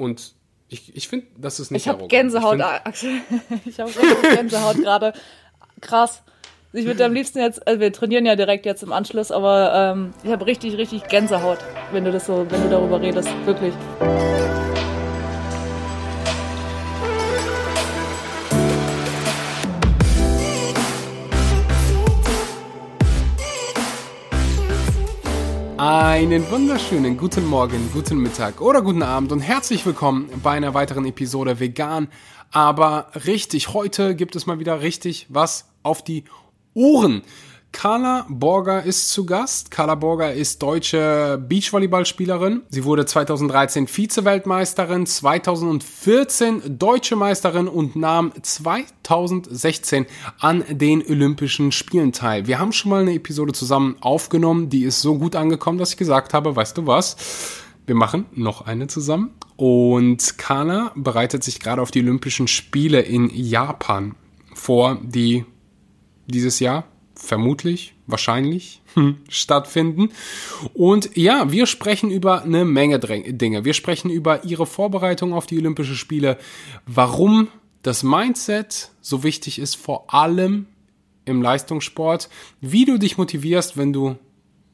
Und ich, ich finde, das ist nicht Ich habe Gänsehaut, ich Axel. Ich habe Gänsehaut gerade. Krass. Ich würde am liebsten jetzt, also wir trainieren ja direkt jetzt im Anschluss, aber ähm, ich habe richtig, richtig Gänsehaut, wenn du das so, wenn du darüber redest, wirklich. Einen wunderschönen guten Morgen, guten Mittag oder guten Abend und herzlich willkommen bei einer weiteren Episode Vegan. Aber richtig, heute gibt es mal wieder richtig was auf die Uhren. Carla Borger ist zu Gast. Carla Borger ist deutsche Beachvolleyballspielerin. Sie wurde 2013 Vize-Weltmeisterin, 2014 deutsche Meisterin und nahm 2016 an den Olympischen Spielen teil. Wir haben schon mal eine Episode zusammen aufgenommen, die ist so gut angekommen, dass ich gesagt habe, weißt du was? Wir machen noch eine zusammen. Und Carla bereitet sich gerade auf die Olympischen Spiele in Japan vor, die dieses Jahr vermutlich, wahrscheinlich hm, stattfinden. Und ja, wir sprechen über eine Menge Dinge. Wir sprechen über ihre Vorbereitung auf die Olympischen Spiele, warum das Mindset so wichtig ist, vor allem im Leistungssport, wie du dich motivierst, wenn du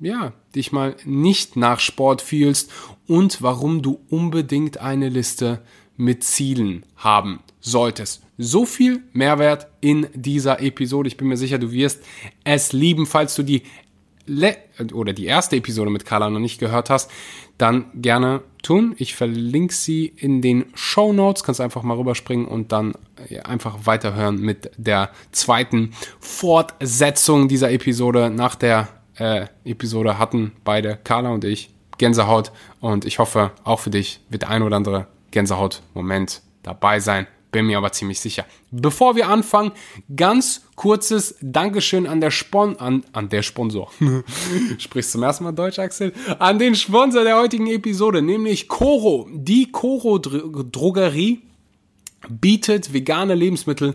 ja, dich mal nicht nach Sport fühlst und warum du unbedingt eine Liste mit Zielen haben solltest. So viel Mehrwert in dieser Episode. Ich bin mir sicher, du wirst es lieben, falls du die Le oder die erste Episode mit Carla noch nicht gehört hast, dann gerne tun. Ich verlinke sie in den Show Notes. Kannst einfach mal rüberspringen und dann einfach weiterhören mit der zweiten Fortsetzung dieser Episode. Nach der äh, Episode hatten beide Carla und ich Gänsehaut und ich hoffe, auch für dich wird der ein oder andere Gänsehaut-Moment dabei sein. Bin mir aber ziemlich sicher. Bevor wir anfangen, ganz kurzes Dankeschön an der Spon an, an der Sponsor. Sprichst zum ersten Mal Deutsch, Axel? An den Sponsor der heutigen Episode, nämlich Coro. Die Coro Drogerie bietet vegane Lebensmittel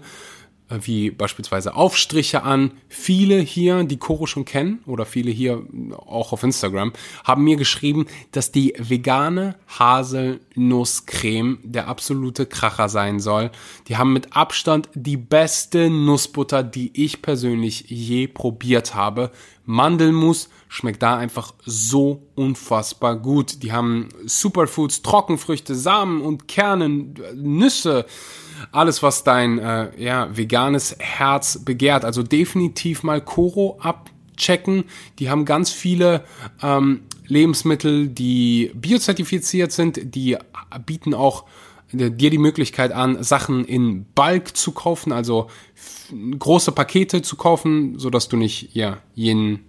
wie beispielsweise Aufstriche an. Viele hier, die Koro schon kennen oder viele hier auch auf Instagram, haben mir geschrieben, dass die vegane Haselnusscreme der absolute Kracher sein soll. Die haben mit Abstand die beste Nussbutter, die ich persönlich je probiert habe. Mandelmus schmeckt da einfach so unfassbar gut. Die haben Superfoods, Trockenfrüchte, Samen und Kernen, Nüsse alles, was dein äh, ja, veganes Herz begehrt. Also definitiv mal Koro abchecken. Die haben ganz viele ähm, Lebensmittel, die biozertifiziert sind. Die bieten auch dir die Möglichkeit an, Sachen in Bulk zu kaufen, also große Pakete zu kaufen, so dass du nicht ja jeden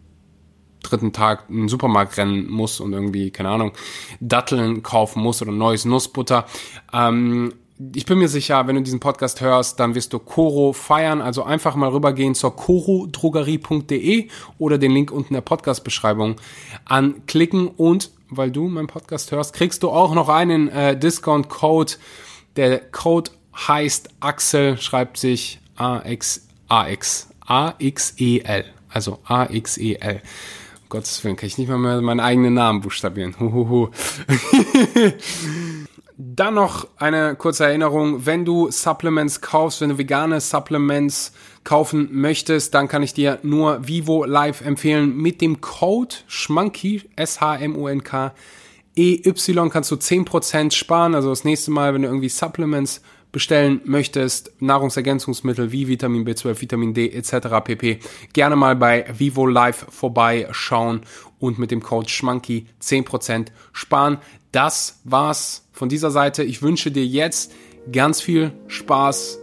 dritten Tag in den Supermarkt rennen musst und irgendwie, keine Ahnung, Datteln kaufen musst oder neues Nussbutter. Ähm, ich bin mir sicher, wenn du diesen Podcast hörst, dann wirst du Coro feiern. Also einfach mal rübergehen zur corodrogerie.de oder den Link unten in der Podcast-Beschreibung anklicken. Und weil du meinen Podcast hörst, kriegst du auch noch einen äh, Discount-Code. Der Code heißt Axel, schreibt sich A-X, A-X, A-X-E-L. Also A-X-E-L. Um Gottes Willen, kann ich nicht mal meinen eigenen Namen buchstabieren. Huhuhu. Dann noch eine kurze Erinnerung, wenn du Supplements kaufst, wenn du vegane Supplements kaufen möchtest, dann kann ich dir nur Vivo Live empfehlen. Mit dem Code SCHMUNKY, S-H-M-U-N-K, E-Y kannst du 10% sparen. Also das nächste Mal, wenn du irgendwie Supplements bestellen möchtest, Nahrungsergänzungsmittel wie Vitamin B12, Vitamin D etc. pp. Gerne mal bei Vivo Live vorbeischauen und mit dem Code SCHMUNKY 10% sparen. Das war's von dieser Seite. Ich wünsche dir jetzt ganz viel Spaß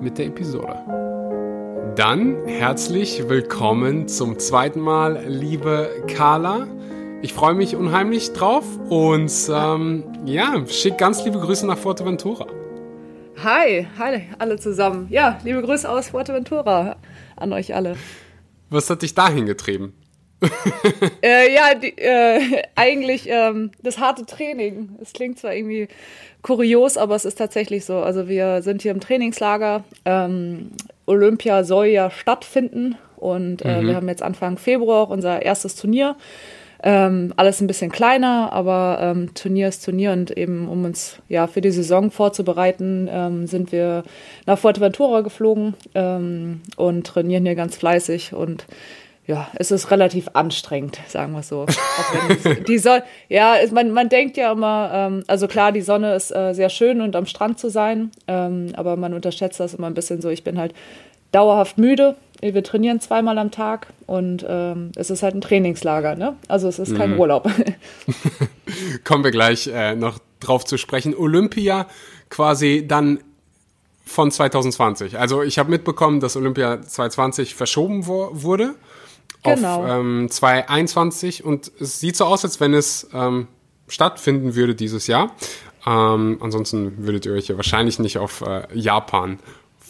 mit der Episode. Dann herzlich willkommen zum zweiten Mal, liebe Carla. Ich freue mich unheimlich drauf und ähm, ja, schick ganz liebe Grüße nach Fuerteventura. Hi, hi alle zusammen. Ja, liebe Grüße aus Fuerteventura an euch alle. Was hat dich dahin getrieben? äh, ja, die, äh, eigentlich ähm, das harte Training. Es klingt zwar irgendwie kurios, aber es ist tatsächlich so. Also wir sind hier im Trainingslager. Ähm, Olympia soll ja stattfinden und äh, mhm. wir haben jetzt Anfang Februar unser erstes Turnier. Ähm, alles ein bisschen kleiner, aber ähm, Turnier ist Turnier und eben um uns ja für die Saison vorzubereiten, ähm, sind wir nach Fuerteventura geflogen ähm, und trainieren hier ganz fleißig und ja, es ist relativ anstrengend, sagen wir so. die, Sonne, ja, man, man denkt ja immer, ähm, also klar, die Sonne ist äh, sehr schön und am Strand zu sein, ähm, aber man unterschätzt das immer ein bisschen so. Ich bin halt dauerhaft müde wir trainieren zweimal am Tag und ähm, es ist halt ein Trainingslager, ne? Also es ist kein mhm. Urlaub. Kommen wir gleich äh, noch drauf zu sprechen. Olympia quasi dann von 2020. Also ich habe mitbekommen, dass Olympia 2020 verschoben wurde genau. auf ähm, 2021 und es sieht so aus, als wenn es ähm, stattfinden würde dieses Jahr. Ähm, ansonsten würdet ihr euch ja wahrscheinlich nicht auf äh, Japan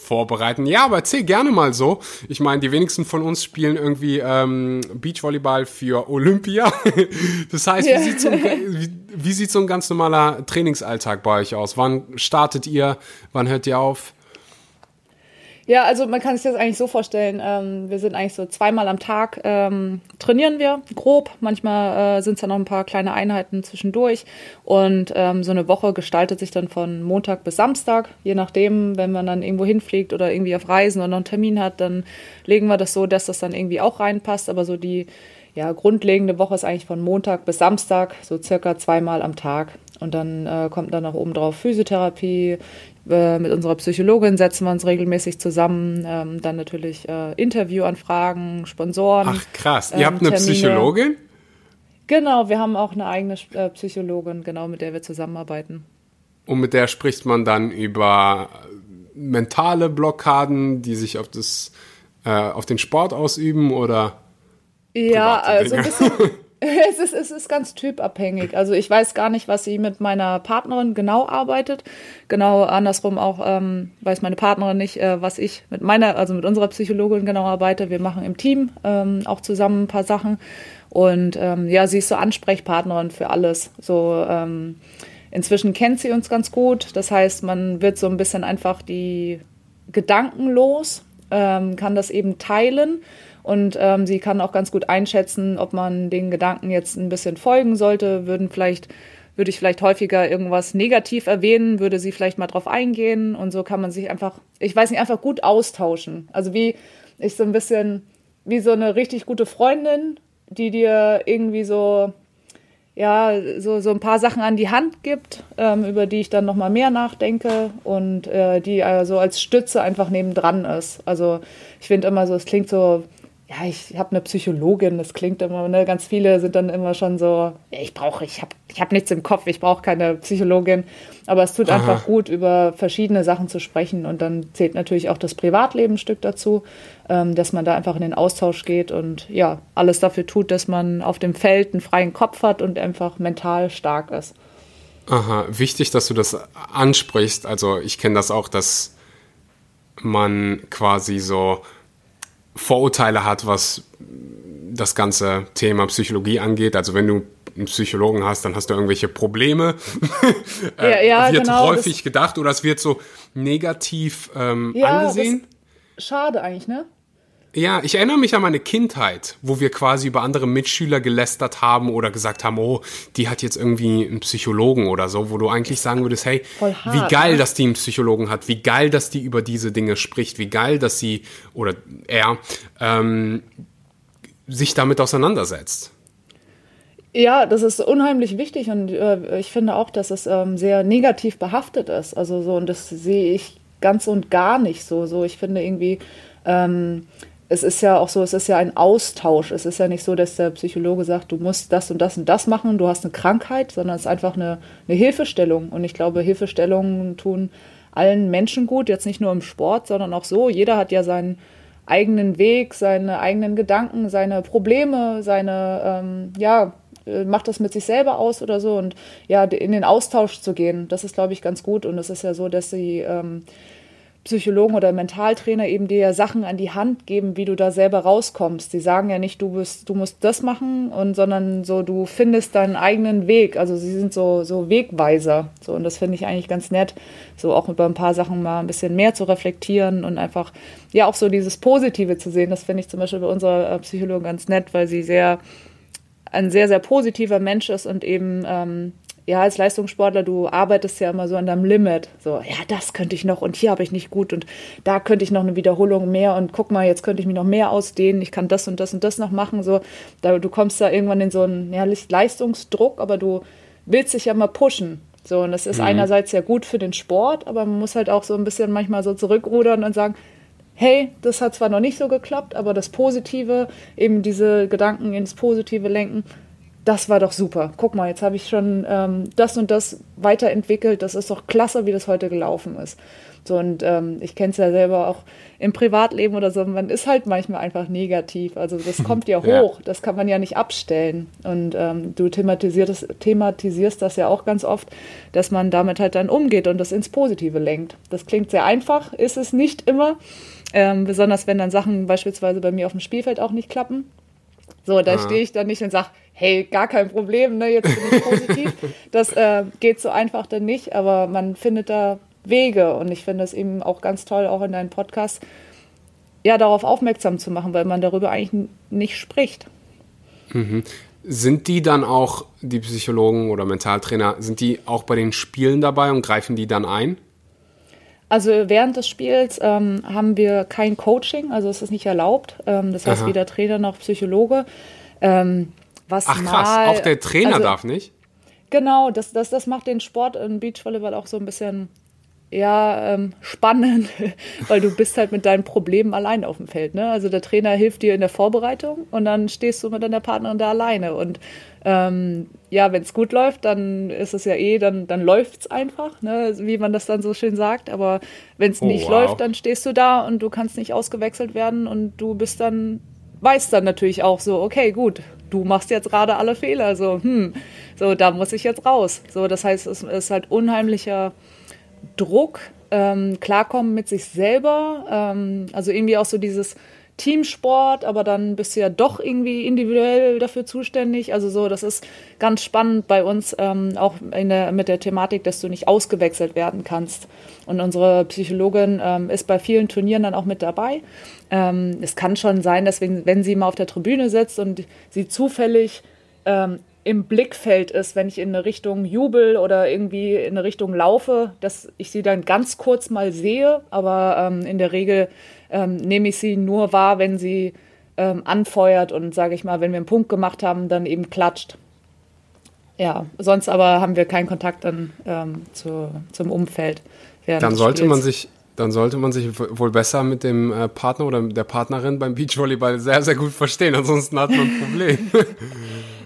vorbereiten. Ja, aber erzähl gerne mal so. Ich meine, die wenigsten von uns spielen irgendwie ähm, Beachvolleyball für Olympia. das heißt, wie, sieht so ein, wie, wie sieht so ein ganz normaler Trainingsalltag bei euch aus? Wann startet ihr? Wann hört ihr auf? Ja, also man kann sich das eigentlich so vorstellen. Ähm, wir sind eigentlich so zweimal am Tag ähm, trainieren wir grob. Manchmal äh, sind es dann noch ein paar kleine Einheiten zwischendurch. Und ähm, so eine Woche gestaltet sich dann von Montag bis Samstag. Je nachdem, wenn man dann irgendwo hinfliegt oder irgendwie auf Reisen oder noch einen Termin hat, dann legen wir das so, dass das dann irgendwie auch reinpasst. Aber so die ja, grundlegende Woche ist eigentlich von Montag bis Samstag, so circa zweimal am Tag. Und dann äh, kommt dann noch oben drauf Physiotherapie, mit unserer Psychologin setzen wir uns regelmäßig zusammen. Ähm, dann natürlich äh, Interviewanfragen, Sponsoren. Ach krass, ihr habt eine ähm, Termine. Psychologin? Genau, wir haben auch eine eigene äh, Psychologin, genau, mit der wir zusammenarbeiten. Und mit der spricht man dann über mentale Blockaden, die sich auf das äh, auf den Sport ausüben oder ja, also ein bisschen, Es ist, es ist ganz typabhängig. Also ich weiß gar nicht, was sie mit meiner Partnerin genau arbeitet. Genau andersrum auch ähm, weiß meine Partnerin nicht, äh, was ich mit meiner, also mit unserer Psychologin genau arbeite. Wir machen im Team ähm, auch zusammen ein paar Sachen. Und ähm, ja, sie ist so Ansprechpartnerin für alles. So ähm, inzwischen kennt sie uns ganz gut. Das heißt, man wird so ein bisschen einfach die Gedanken los, ähm, kann das eben teilen und ähm, sie kann auch ganz gut einschätzen, ob man den Gedanken jetzt ein bisschen folgen sollte. Würden vielleicht, würde ich vielleicht häufiger irgendwas negativ erwähnen, würde sie vielleicht mal drauf eingehen. Und so kann man sich einfach, ich weiß nicht, einfach gut austauschen. Also wie ich so ein bisschen, wie so eine richtig gute Freundin, die dir irgendwie so ja, so, so ein paar Sachen an die Hand gibt, ähm, über die ich dann nochmal mehr nachdenke und äh, die also als Stütze einfach nebendran ist. Also ich finde immer so, es klingt so ja, ich habe eine Psychologin, das klingt immer, ne? ganz viele sind dann immer schon so, ich brauche, ich habe ich hab nichts im Kopf, ich brauche keine Psychologin. Aber es tut Aha. einfach gut, über verschiedene Sachen zu sprechen. Und dann zählt natürlich auch das Privatleben ein Stück dazu, ähm, dass man da einfach in den Austausch geht und ja, alles dafür tut, dass man auf dem Feld einen freien Kopf hat und einfach mental stark ist. Aha, wichtig, dass du das ansprichst. Also ich kenne das auch, dass man quasi so Vorurteile hat, was das ganze Thema Psychologie angeht. Also wenn du einen Psychologen hast, dann hast du irgendwelche Probleme. äh, ja, ja, wird genau, häufig gedacht oder es wird so negativ ähm, ja, angesehen. schade eigentlich, ne? Ja, ich erinnere mich an meine Kindheit, wo wir quasi über andere Mitschüler gelästert haben oder gesagt haben, oh, die hat jetzt irgendwie einen Psychologen oder so, wo du eigentlich sagen würdest, hey, hart, wie geil, ne? dass die einen Psychologen hat, wie geil, dass die über diese Dinge spricht, wie geil, dass sie oder er ähm, sich damit auseinandersetzt. Ja, das ist unheimlich wichtig und äh, ich finde auch, dass es ähm, sehr negativ behaftet ist. Also so, und das sehe ich ganz und gar nicht so. So, ich finde irgendwie, ähm, es ist ja auch so, es ist ja ein Austausch. Es ist ja nicht so, dass der Psychologe sagt, du musst das und das und das machen, du hast eine Krankheit, sondern es ist einfach eine, eine Hilfestellung. Und ich glaube, Hilfestellungen tun allen Menschen gut, jetzt nicht nur im Sport, sondern auch so. Jeder hat ja seinen eigenen Weg, seine eigenen Gedanken, seine Probleme, seine, ähm, ja, äh, macht das mit sich selber aus oder so. Und ja, in den Austausch zu gehen, das ist, glaube ich, ganz gut. Und es ist ja so, dass sie. Ähm, Psychologen oder Mentaltrainer eben dir ja Sachen an die Hand geben, wie du da selber rauskommst. Die sagen ja nicht, du bist, du musst das machen, und sondern so, du findest deinen eigenen Weg. Also sie sind so, so Wegweiser. So, und das finde ich eigentlich ganz nett, so auch über ein paar Sachen mal ein bisschen mehr zu reflektieren und einfach, ja, auch so dieses Positive zu sehen. Das finde ich zum Beispiel bei unserer äh, Psychologin ganz nett, weil sie sehr ein sehr, sehr positiver Mensch ist und eben ähm, ja, als Leistungssportler, du arbeitest ja immer so an deinem Limit. So, ja, das könnte ich noch und hier habe ich nicht gut und da könnte ich noch eine Wiederholung mehr und guck mal, jetzt könnte ich mich noch mehr ausdehnen, ich kann das und das und das noch machen. So, da, du kommst da irgendwann in so einen ja, Leistungsdruck, aber du willst dich ja mal pushen. So, und das ist mhm. einerseits ja gut für den Sport, aber man muss halt auch so ein bisschen manchmal so zurückrudern und sagen, hey, das hat zwar noch nicht so geklappt, aber das Positive, eben diese Gedanken ins Positive lenken, das war doch super. Guck mal, jetzt habe ich schon ähm, das und das weiterentwickelt. Das ist doch klasse, wie das heute gelaufen ist. So, und ähm, ich kenne es ja selber auch im Privatleben oder so. Man ist halt manchmal einfach negativ. Also das kommt ja hoch. Ja. Das kann man ja nicht abstellen. Und ähm, du thematisierst, thematisierst das ja auch ganz oft, dass man damit halt dann umgeht und das ins Positive lenkt. Das klingt sehr einfach, ist es nicht immer. Ähm, besonders wenn dann Sachen beispielsweise bei mir auf dem Spielfeld auch nicht klappen. So, da ah. stehe ich dann nicht und sage, hey, gar kein Problem, ne, jetzt bin ich positiv. das äh, geht so einfach dann nicht, aber man findet da Wege und ich finde es eben auch ganz toll, auch in deinem Podcast, ja, darauf aufmerksam zu machen, weil man darüber eigentlich nicht spricht. Mhm. Sind die dann auch, die Psychologen oder Mentaltrainer, sind die auch bei den Spielen dabei und greifen die dann ein? Also während des Spiels ähm, haben wir kein Coaching, also es ist nicht erlaubt. Ähm, das heißt, Aha. weder Trainer noch Psychologe. Ähm, was Ach krass, mal, auch der Trainer also, darf nicht? Genau, das, das, das macht den Sport im Beachvolleyball auch so ein bisschen ja, ähm, spannend, weil du bist halt mit deinen Problemen allein auf dem Feld. Ne? Also der Trainer hilft dir in der Vorbereitung und dann stehst du mit deiner Partnerin da alleine. Und ähm, ja, wenn es gut läuft, dann ist es ja eh, dann, dann läuft es einfach, ne? wie man das dann so schön sagt. Aber wenn es oh, nicht wow. läuft, dann stehst du da und du kannst nicht ausgewechselt werden und du bist dann, weißt dann natürlich auch so, okay, gut, du machst jetzt gerade alle Fehler. So, hm, so, da muss ich jetzt raus. So, das heißt, es ist halt unheimlicher Druck, ähm, klarkommen mit sich selber. Ähm, also irgendwie auch so dieses Teamsport, aber dann bist du ja doch irgendwie individuell dafür zuständig. Also so, das ist ganz spannend bei uns, ähm, auch der, mit der Thematik, dass du nicht ausgewechselt werden kannst. Und unsere Psychologin ähm, ist bei vielen Turnieren dann auch mit dabei. Ähm, es kann schon sein, dass wenn, wenn sie mal auf der Tribüne sitzt und sie zufällig ähm, im Blickfeld ist, wenn ich in eine Richtung jubel oder irgendwie in eine Richtung laufe, dass ich sie dann ganz kurz mal sehe, aber ähm, in der Regel ähm, nehme ich sie nur wahr, wenn sie ähm, anfeuert und sage ich mal, wenn wir einen Punkt gemacht haben, dann eben klatscht. Ja, sonst aber haben wir keinen Kontakt dann ähm, zu, zum Umfeld. Dann sollte man sich dann sollte man sich wohl besser mit dem äh, Partner oder der Partnerin beim Beachvolleyball sehr, sehr gut verstehen. Ansonsten hat man ein Problem.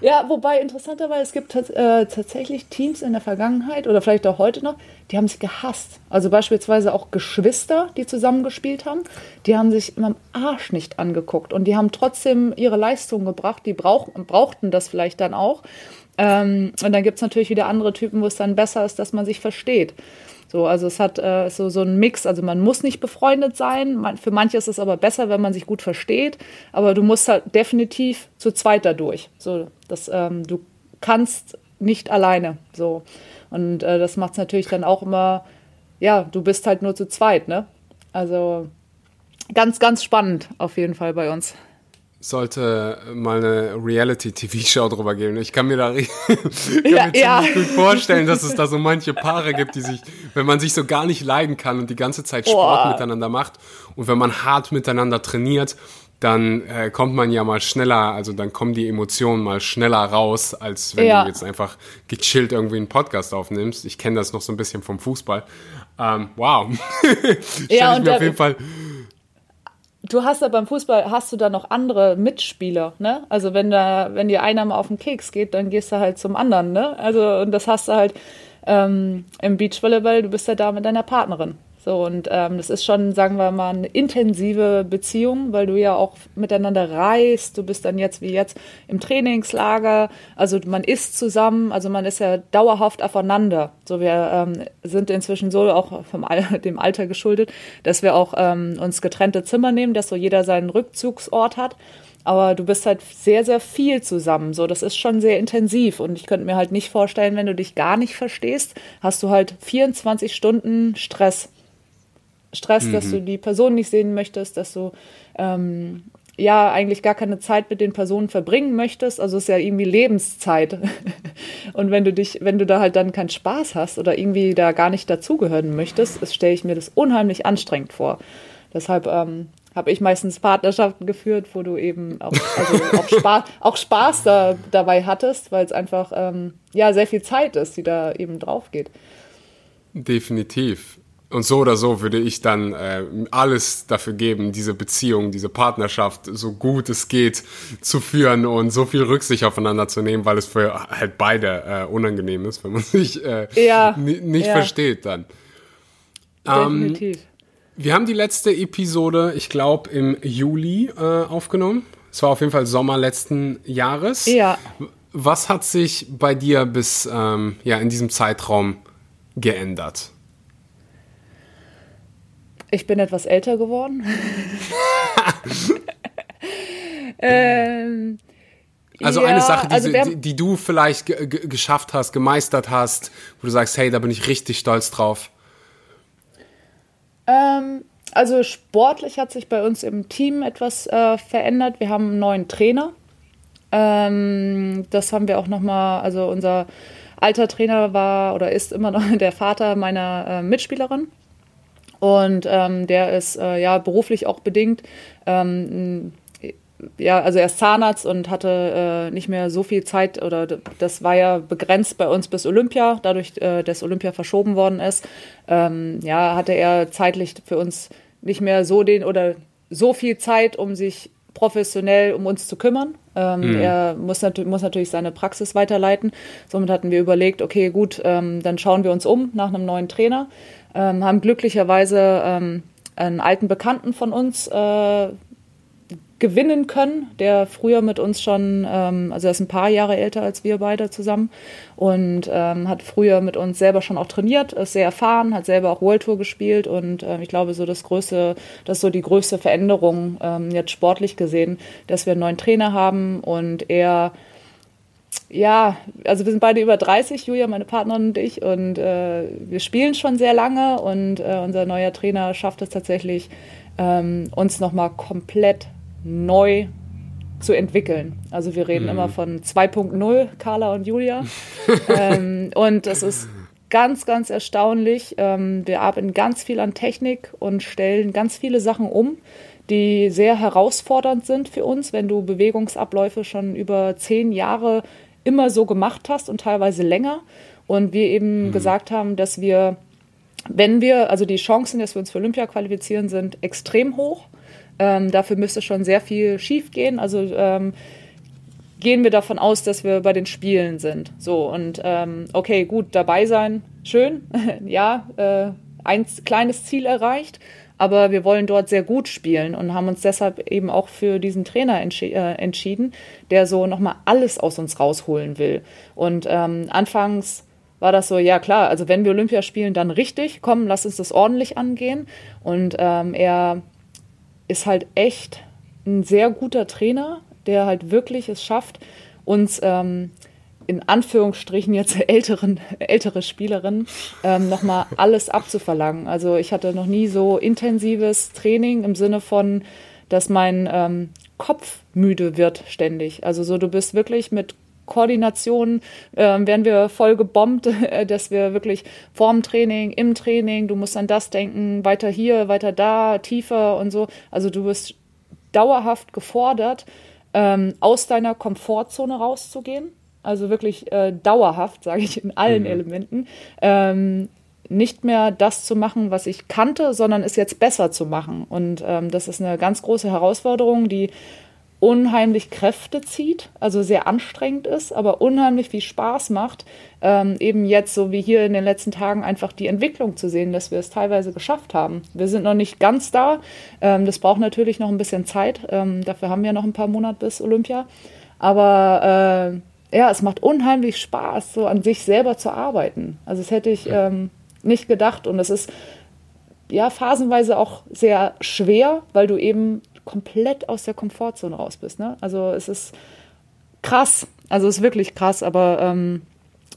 Ja, wobei interessanterweise, es gibt äh, tatsächlich Teams in der Vergangenheit oder vielleicht auch heute noch, die haben sich gehasst. Also beispielsweise auch Geschwister, die zusammengespielt haben, die haben sich immer am Arsch nicht angeguckt und die haben trotzdem ihre Leistung gebracht. Die brauch, brauchten das vielleicht dann auch. Ähm, und dann gibt es natürlich wieder andere Typen, wo es dann besser ist, dass man sich versteht. So, also es hat äh, so, so einen Mix, also man muss nicht befreundet sein. Man, für manche ist es aber besser, wenn man sich gut versteht. Aber du musst halt definitiv zu zweit dadurch. So, dass ähm, du kannst nicht alleine. So. Und äh, das macht es natürlich dann auch immer, ja, du bist halt nur zu zweit, ne? Also ganz, ganz spannend auf jeden Fall bei uns sollte mal eine Reality-TV-Show drüber geben. Ich kann mir da kann ja, mir ja. gut vorstellen, dass es da so manche Paare gibt, die sich, wenn man sich so gar nicht leiden kann und die ganze Zeit Sport oh. miteinander macht und wenn man hart miteinander trainiert, dann äh, kommt man ja mal schneller, also dann kommen die Emotionen mal schneller raus, als wenn ja. du jetzt einfach gechillt irgendwie einen Podcast aufnimmst. Ich kenne das noch so ein bisschen vom Fußball. Ähm, wow. ja, ich mir auf jeden Fall du hast ja beim Fußball hast du da noch andere Mitspieler, ne? Also wenn da, wenn dir einer mal auf den Keks geht, dann gehst du halt zum anderen, ne? Also und das hast du halt ähm, im Beachvolleyball, du bist ja da mit deiner Partnerin. So, und ähm, das ist schon, sagen wir mal, eine intensive Beziehung, weil du ja auch miteinander reist. Du bist dann jetzt wie jetzt im Trainingslager. Also man isst zusammen, also man ist ja dauerhaft aufeinander. So, wir ähm, sind inzwischen so auch vom Al dem Alter geschuldet, dass wir auch ähm, uns getrennte Zimmer nehmen, dass so jeder seinen Rückzugsort hat. Aber du bist halt sehr, sehr viel zusammen. So, das ist schon sehr intensiv. Und ich könnte mir halt nicht vorstellen, wenn du dich gar nicht verstehst, hast du halt 24 Stunden Stress. Stress, mhm. dass du mhm. die Person nicht sehen möchtest, dass du ähm, ja eigentlich gar keine Zeit mit den Personen verbringen möchtest. Also es ist ja irgendwie Lebenszeit. Und wenn du dich, wenn du da halt dann keinen Spaß hast oder irgendwie da gar nicht dazugehören möchtest, stelle ich mir das unheimlich anstrengend vor. Deshalb ähm, habe ich meistens Partnerschaften geführt, wo du eben auch, also auch, Spaß, auch Spaß da, dabei hattest, weil es einfach ähm, ja sehr viel Zeit ist, die da eben drauf geht. Definitiv. Und so oder so würde ich dann äh, alles dafür geben, diese Beziehung, diese Partnerschaft so gut es geht zu führen und so viel Rücksicht aufeinander zu nehmen, weil es für halt beide äh, unangenehm ist, wenn man sich äh, ja, nicht ja. versteht dann. Definitiv. Ähm, wir haben die letzte Episode, ich glaube, im Juli äh, aufgenommen. Es war auf jeden Fall Sommer letzten Jahres. Ja. Was hat sich bei dir bis ähm, ja, in diesem Zeitraum geändert? Ich bin etwas älter geworden. ähm, also ja, eine Sache, die, also die, die, du vielleicht geschafft hast, gemeistert hast, wo du sagst, hey, da bin ich richtig stolz drauf. Ähm, also sportlich hat sich bei uns im Team etwas äh, verändert. Wir haben einen neuen Trainer. Ähm, das haben wir auch nochmal, also unser alter Trainer war oder ist immer noch der Vater meiner äh, Mitspielerin. Und ähm, der ist äh, ja beruflich auch bedingt. Ähm, ja, also er ist Zahnarzt und hatte äh, nicht mehr so viel Zeit oder das war ja begrenzt bei uns bis Olympia, dadurch, äh, dass Olympia verschoben worden ist. Ähm, ja, hatte er zeitlich für uns nicht mehr so den oder so viel Zeit, um sich professionell um uns zu kümmern. Ähm, mhm. Er muss, nat muss, natürlich seine Praxis weiterleiten. Somit hatten wir überlegt, okay, gut, ähm, dann schauen wir uns um nach einem neuen Trainer ähm, haben glücklicherweise ähm, einen alten Bekannten von uns äh, gewinnen können, der früher mit uns schon, ähm, also er ist ein paar Jahre älter als wir beide zusammen und ähm, hat früher mit uns selber schon auch trainiert, ist sehr erfahren, hat selber auch World Tour gespielt und äh, ich glaube so das größte, das ist so die größte Veränderung ähm, jetzt sportlich gesehen, dass wir einen neuen Trainer haben und er ja, also wir sind beide über 30, Julia, meine Partnerin und ich, und äh, wir spielen schon sehr lange und äh, unser neuer Trainer schafft es tatsächlich, ähm, uns nochmal komplett neu zu entwickeln. Also wir reden mhm. immer von 2.0, Carla und Julia. ähm, und das ist ganz, ganz erstaunlich. Ähm, wir arbeiten ganz viel an Technik und stellen ganz viele Sachen um, die sehr herausfordernd sind für uns, wenn du Bewegungsabläufe schon über zehn Jahre immer so gemacht hast und teilweise länger. Und wir eben mhm. gesagt haben, dass wir, wenn wir, also die Chancen, dass wir uns für Olympia qualifizieren, sind extrem hoch. Ähm, dafür müsste schon sehr viel schief gehen. Also ähm, gehen wir davon aus, dass wir bei den Spielen sind. So, und ähm, okay, gut, dabei sein, schön. ja, äh, ein kleines Ziel erreicht aber wir wollen dort sehr gut spielen und haben uns deshalb eben auch für diesen Trainer entschi äh, entschieden, der so nochmal alles aus uns rausholen will. Und ähm, anfangs war das so, ja klar, also wenn wir Olympia spielen, dann richtig, komm, lass uns das ordentlich angehen. Und ähm, er ist halt echt ein sehr guter Trainer, der halt wirklich es schafft, uns ähm, in Anführungsstrichen jetzt älteren, ältere Spielerin ähm, nochmal alles abzuverlangen. Also ich hatte noch nie so intensives Training im Sinne von, dass mein ähm, Kopf müde wird ständig. Also so, du bist wirklich mit Koordination, äh, werden wir voll gebombt, äh, dass wir wirklich vorm Training, im Training, du musst an das denken, weiter hier, weiter da, tiefer und so. Also du bist dauerhaft gefordert, ähm, aus deiner Komfortzone rauszugehen also wirklich äh, dauerhaft, sage ich in allen mhm. Elementen, ähm, nicht mehr das zu machen, was ich kannte, sondern es jetzt besser zu machen. Und ähm, das ist eine ganz große Herausforderung, die unheimlich Kräfte zieht, also sehr anstrengend ist, aber unheimlich viel Spaß macht, ähm, eben jetzt so wie hier in den letzten Tagen einfach die Entwicklung zu sehen, dass wir es teilweise geschafft haben. Wir sind noch nicht ganz da, ähm, das braucht natürlich noch ein bisschen Zeit, ähm, dafür haben wir noch ein paar Monate bis Olympia, aber äh, ja, es macht unheimlich Spaß, so an sich selber zu arbeiten. Also das hätte ich ähm, nicht gedacht. Und es ist ja phasenweise auch sehr schwer, weil du eben komplett aus der Komfortzone raus bist. Ne? Also es ist krass, also es ist wirklich krass, aber ähm,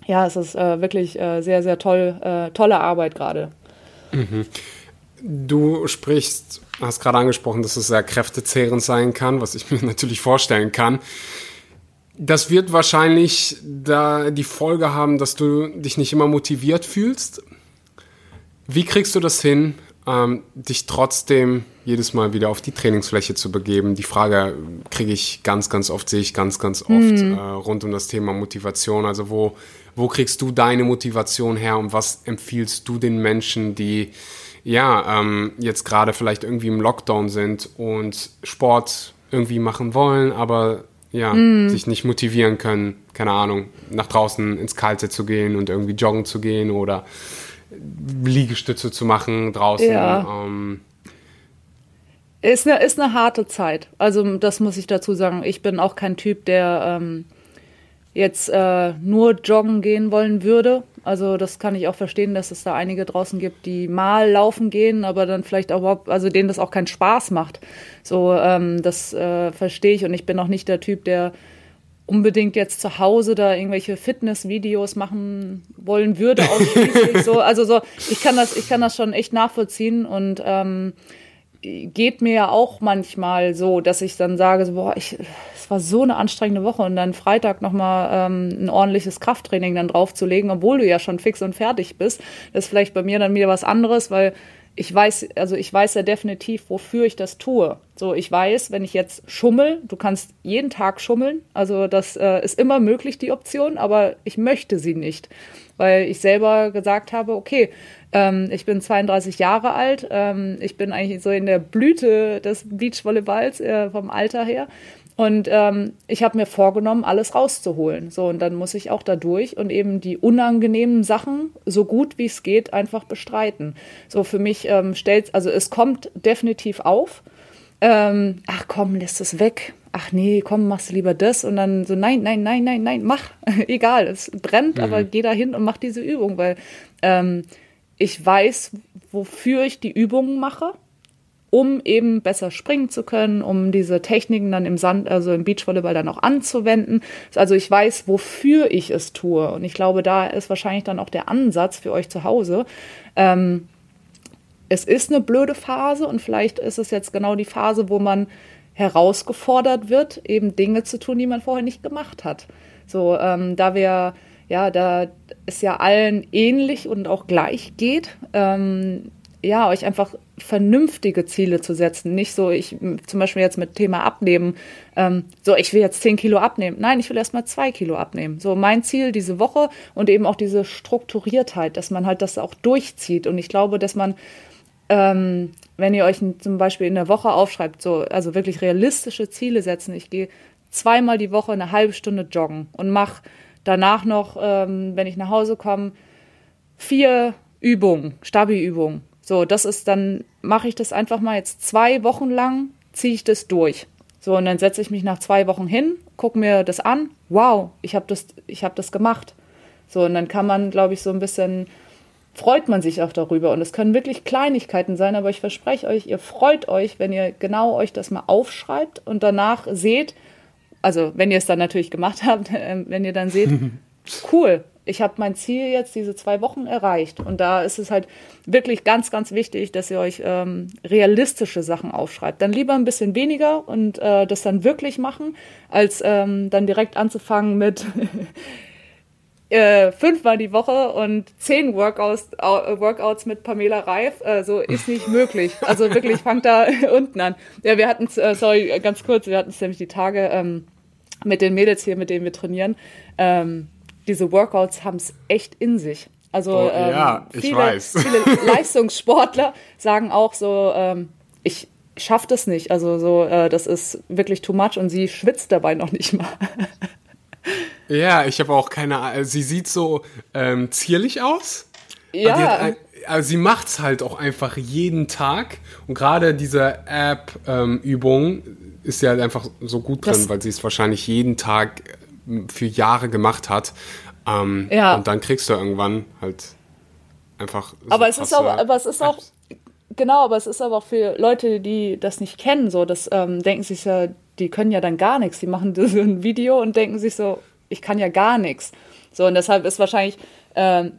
ja, es ist äh, wirklich äh, sehr, sehr toll, äh, tolle Arbeit gerade. Mhm. Du sprichst, hast gerade angesprochen, dass es sehr kräftezehrend sein kann, was ich mir natürlich vorstellen kann. Das wird wahrscheinlich da die Folge haben, dass du dich nicht immer motiviert fühlst. Wie kriegst du das hin, ähm, dich trotzdem jedes Mal wieder auf die Trainingsfläche zu begeben? Die Frage kriege ich ganz, ganz oft, sehe ich ganz, ganz oft mhm. äh, rund um das Thema Motivation. Also wo, wo kriegst du deine Motivation her und was empfiehlst du den Menschen, die ja ähm, jetzt gerade vielleicht irgendwie im Lockdown sind und Sport irgendwie machen wollen, aber ja, mm. sich nicht motivieren können, keine Ahnung, nach draußen ins Kalte zu gehen und irgendwie joggen zu gehen oder Liegestütze zu machen draußen. Ja. Ähm. Ist eine, ist eine harte Zeit. Also das muss ich dazu sagen. Ich bin auch kein Typ, der ähm, jetzt äh, nur joggen gehen wollen würde. Also das kann ich auch verstehen, dass es da einige draußen gibt, die mal laufen gehen, aber dann vielleicht auch überhaupt, also denen das auch keinen Spaß macht. So, ähm, das äh, verstehe ich und ich bin auch nicht der Typ, der unbedingt jetzt zu Hause da irgendwelche Fitnessvideos machen wollen würde, ausschließlich so. Also so, ich kann das, ich kann das schon echt nachvollziehen und ähm, geht mir ja auch manchmal so, dass ich dann sage, so, boah, ich, es war so eine anstrengende Woche und dann Freitag nochmal ähm, ein ordentliches Krafttraining dann draufzulegen, obwohl du ja schon fix und fertig bist. Das ist vielleicht bei mir dann wieder was anderes, weil ich weiß, also ich weiß ja definitiv, wofür ich das tue. So, ich weiß, wenn ich jetzt schummel, du kannst jeden Tag schummeln, also das äh, ist immer möglich, die Option, aber ich möchte sie nicht, weil ich selber gesagt habe, okay, ähm, ich bin 32 Jahre alt, ähm, ich bin eigentlich so in der Blüte des Beachvolleyballs äh, vom Alter her und ähm, ich habe mir vorgenommen, alles rauszuholen. So, und dann muss ich auch da durch und eben die unangenehmen Sachen so gut wie es geht einfach bestreiten. So, für mich ähm, stellt, also es kommt definitiv auf. Ähm, ach komm, lässt es weg. Ach nee, komm, machst du lieber das. Und dann so, nein, nein, nein, nein, nein, mach. Egal, es brennt, mhm. aber geh da hin und mach diese Übung, weil ähm, ich weiß, wofür ich die Übungen mache um eben besser springen zu können, um diese Techniken dann im Sand, also im Beachvolleyball dann auch anzuwenden. Also ich weiß, wofür ich es tue. Und ich glaube, da ist wahrscheinlich dann auch der Ansatz für euch zu Hause. Ähm, es ist eine blöde Phase und vielleicht ist es jetzt genau die Phase, wo man herausgefordert wird, eben Dinge zu tun, die man vorher nicht gemacht hat. So, ähm, da wir ja, da es ja allen ähnlich und auch gleich geht, ähm, ja, euch einfach vernünftige Ziele zu setzen. Nicht so, ich zum Beispiel jetzt mit Thema Abnehmen, ähm, so, ich will jetzt 10 Kilo abnehmen. Nein, ich will erst mal 2 Kilo abnehmen. So, mein Ziel diese Woche und eben auch diese Strukturiertheit, dass man halt das auch durchzieht. Und ich glaube, dass man, ähm, wenn ihr euch zum Beispiel in der Woche aufschreibt, so, also wirklich realistische Ziele setzen, ich gehe zweimal die Woche eine halbe Stunde joggen und mache danach noch, ähm, wenn ich nach Hause komme, vier Übungen, Stabi-Übungen so, das ist dann, mache ich das einfach mal jetzt zwei Wochen lang, ziehe ich das durch. So, und dann setze ich mich nach zwei Wochen hin, gucke mir das an. Wow, ich habe das, ich habe das gemacht. So, und dann kann man, glaube ich, so ein bisschen, freut man sich auch darüber. Und es können wirklich Kleinigkeiten sein, aber ich verspreche euch, ihr freut euch, wenn ihr genau euch das mal aufschreibt und danach seht, also wenn ihr es dann natürlich gemacht habt, äh, wenn ihr dann seht, cool, ich habe mein Ziel jetzt diese zwei Wochen erreicht. Und da ist es halt wirklich ganz, ganz wichtig, dass ihr euch ähm, realistische Sachen aufschreibt. Dann lieber ein bisschen weniger und äh, das dann wirklich machen, als ähm, dann direkt anzufangen mit äh, fünfmal die Woche und zehn Workouts, äh, Workouts mit Pamela Reif. Äh, so ist nicht möglich. Also wirklich, fangt da unten an. Ja, wir hatten äh, sorry, ganz kurz, wir hatten es nämlich die Tage ähm, mit den Mädels hier, mit denen wir trainieren. Ähm, diese Workouts haben es echt in sich. Also oh, ähm, ja, viele, viele Leistungssportler sagen auch so, ähm, ich schaffe das nicht. Also so, äh, das ist wirklich too much und sie schwitzt dabei noch nicht mal. ja, ich habe auch keine Ahnung. Sie sieht so ähm, zierlich aus. Ja. Also sie macht es halt auch einfach jeden Tag. Und gerade diese App-Übung ähm, ist ja halt einfach so gut drin, das weil sie es wahrscheinlich jeden Tag für Jahre gemacht hat. Ähm, ja. Und dann kriegst du irgendwann halt einfach. So aber es ist auch, aber es ist auch, genau, aber es ist aber auch für Leute, die das nicht kennen, so, das ähm, denken sich ja, die können ja dann gar nichts. Die machen so ein Video und denken sich so, ich kann ja gar nichts. So, und deshalb ist wahrscheinlich ähm,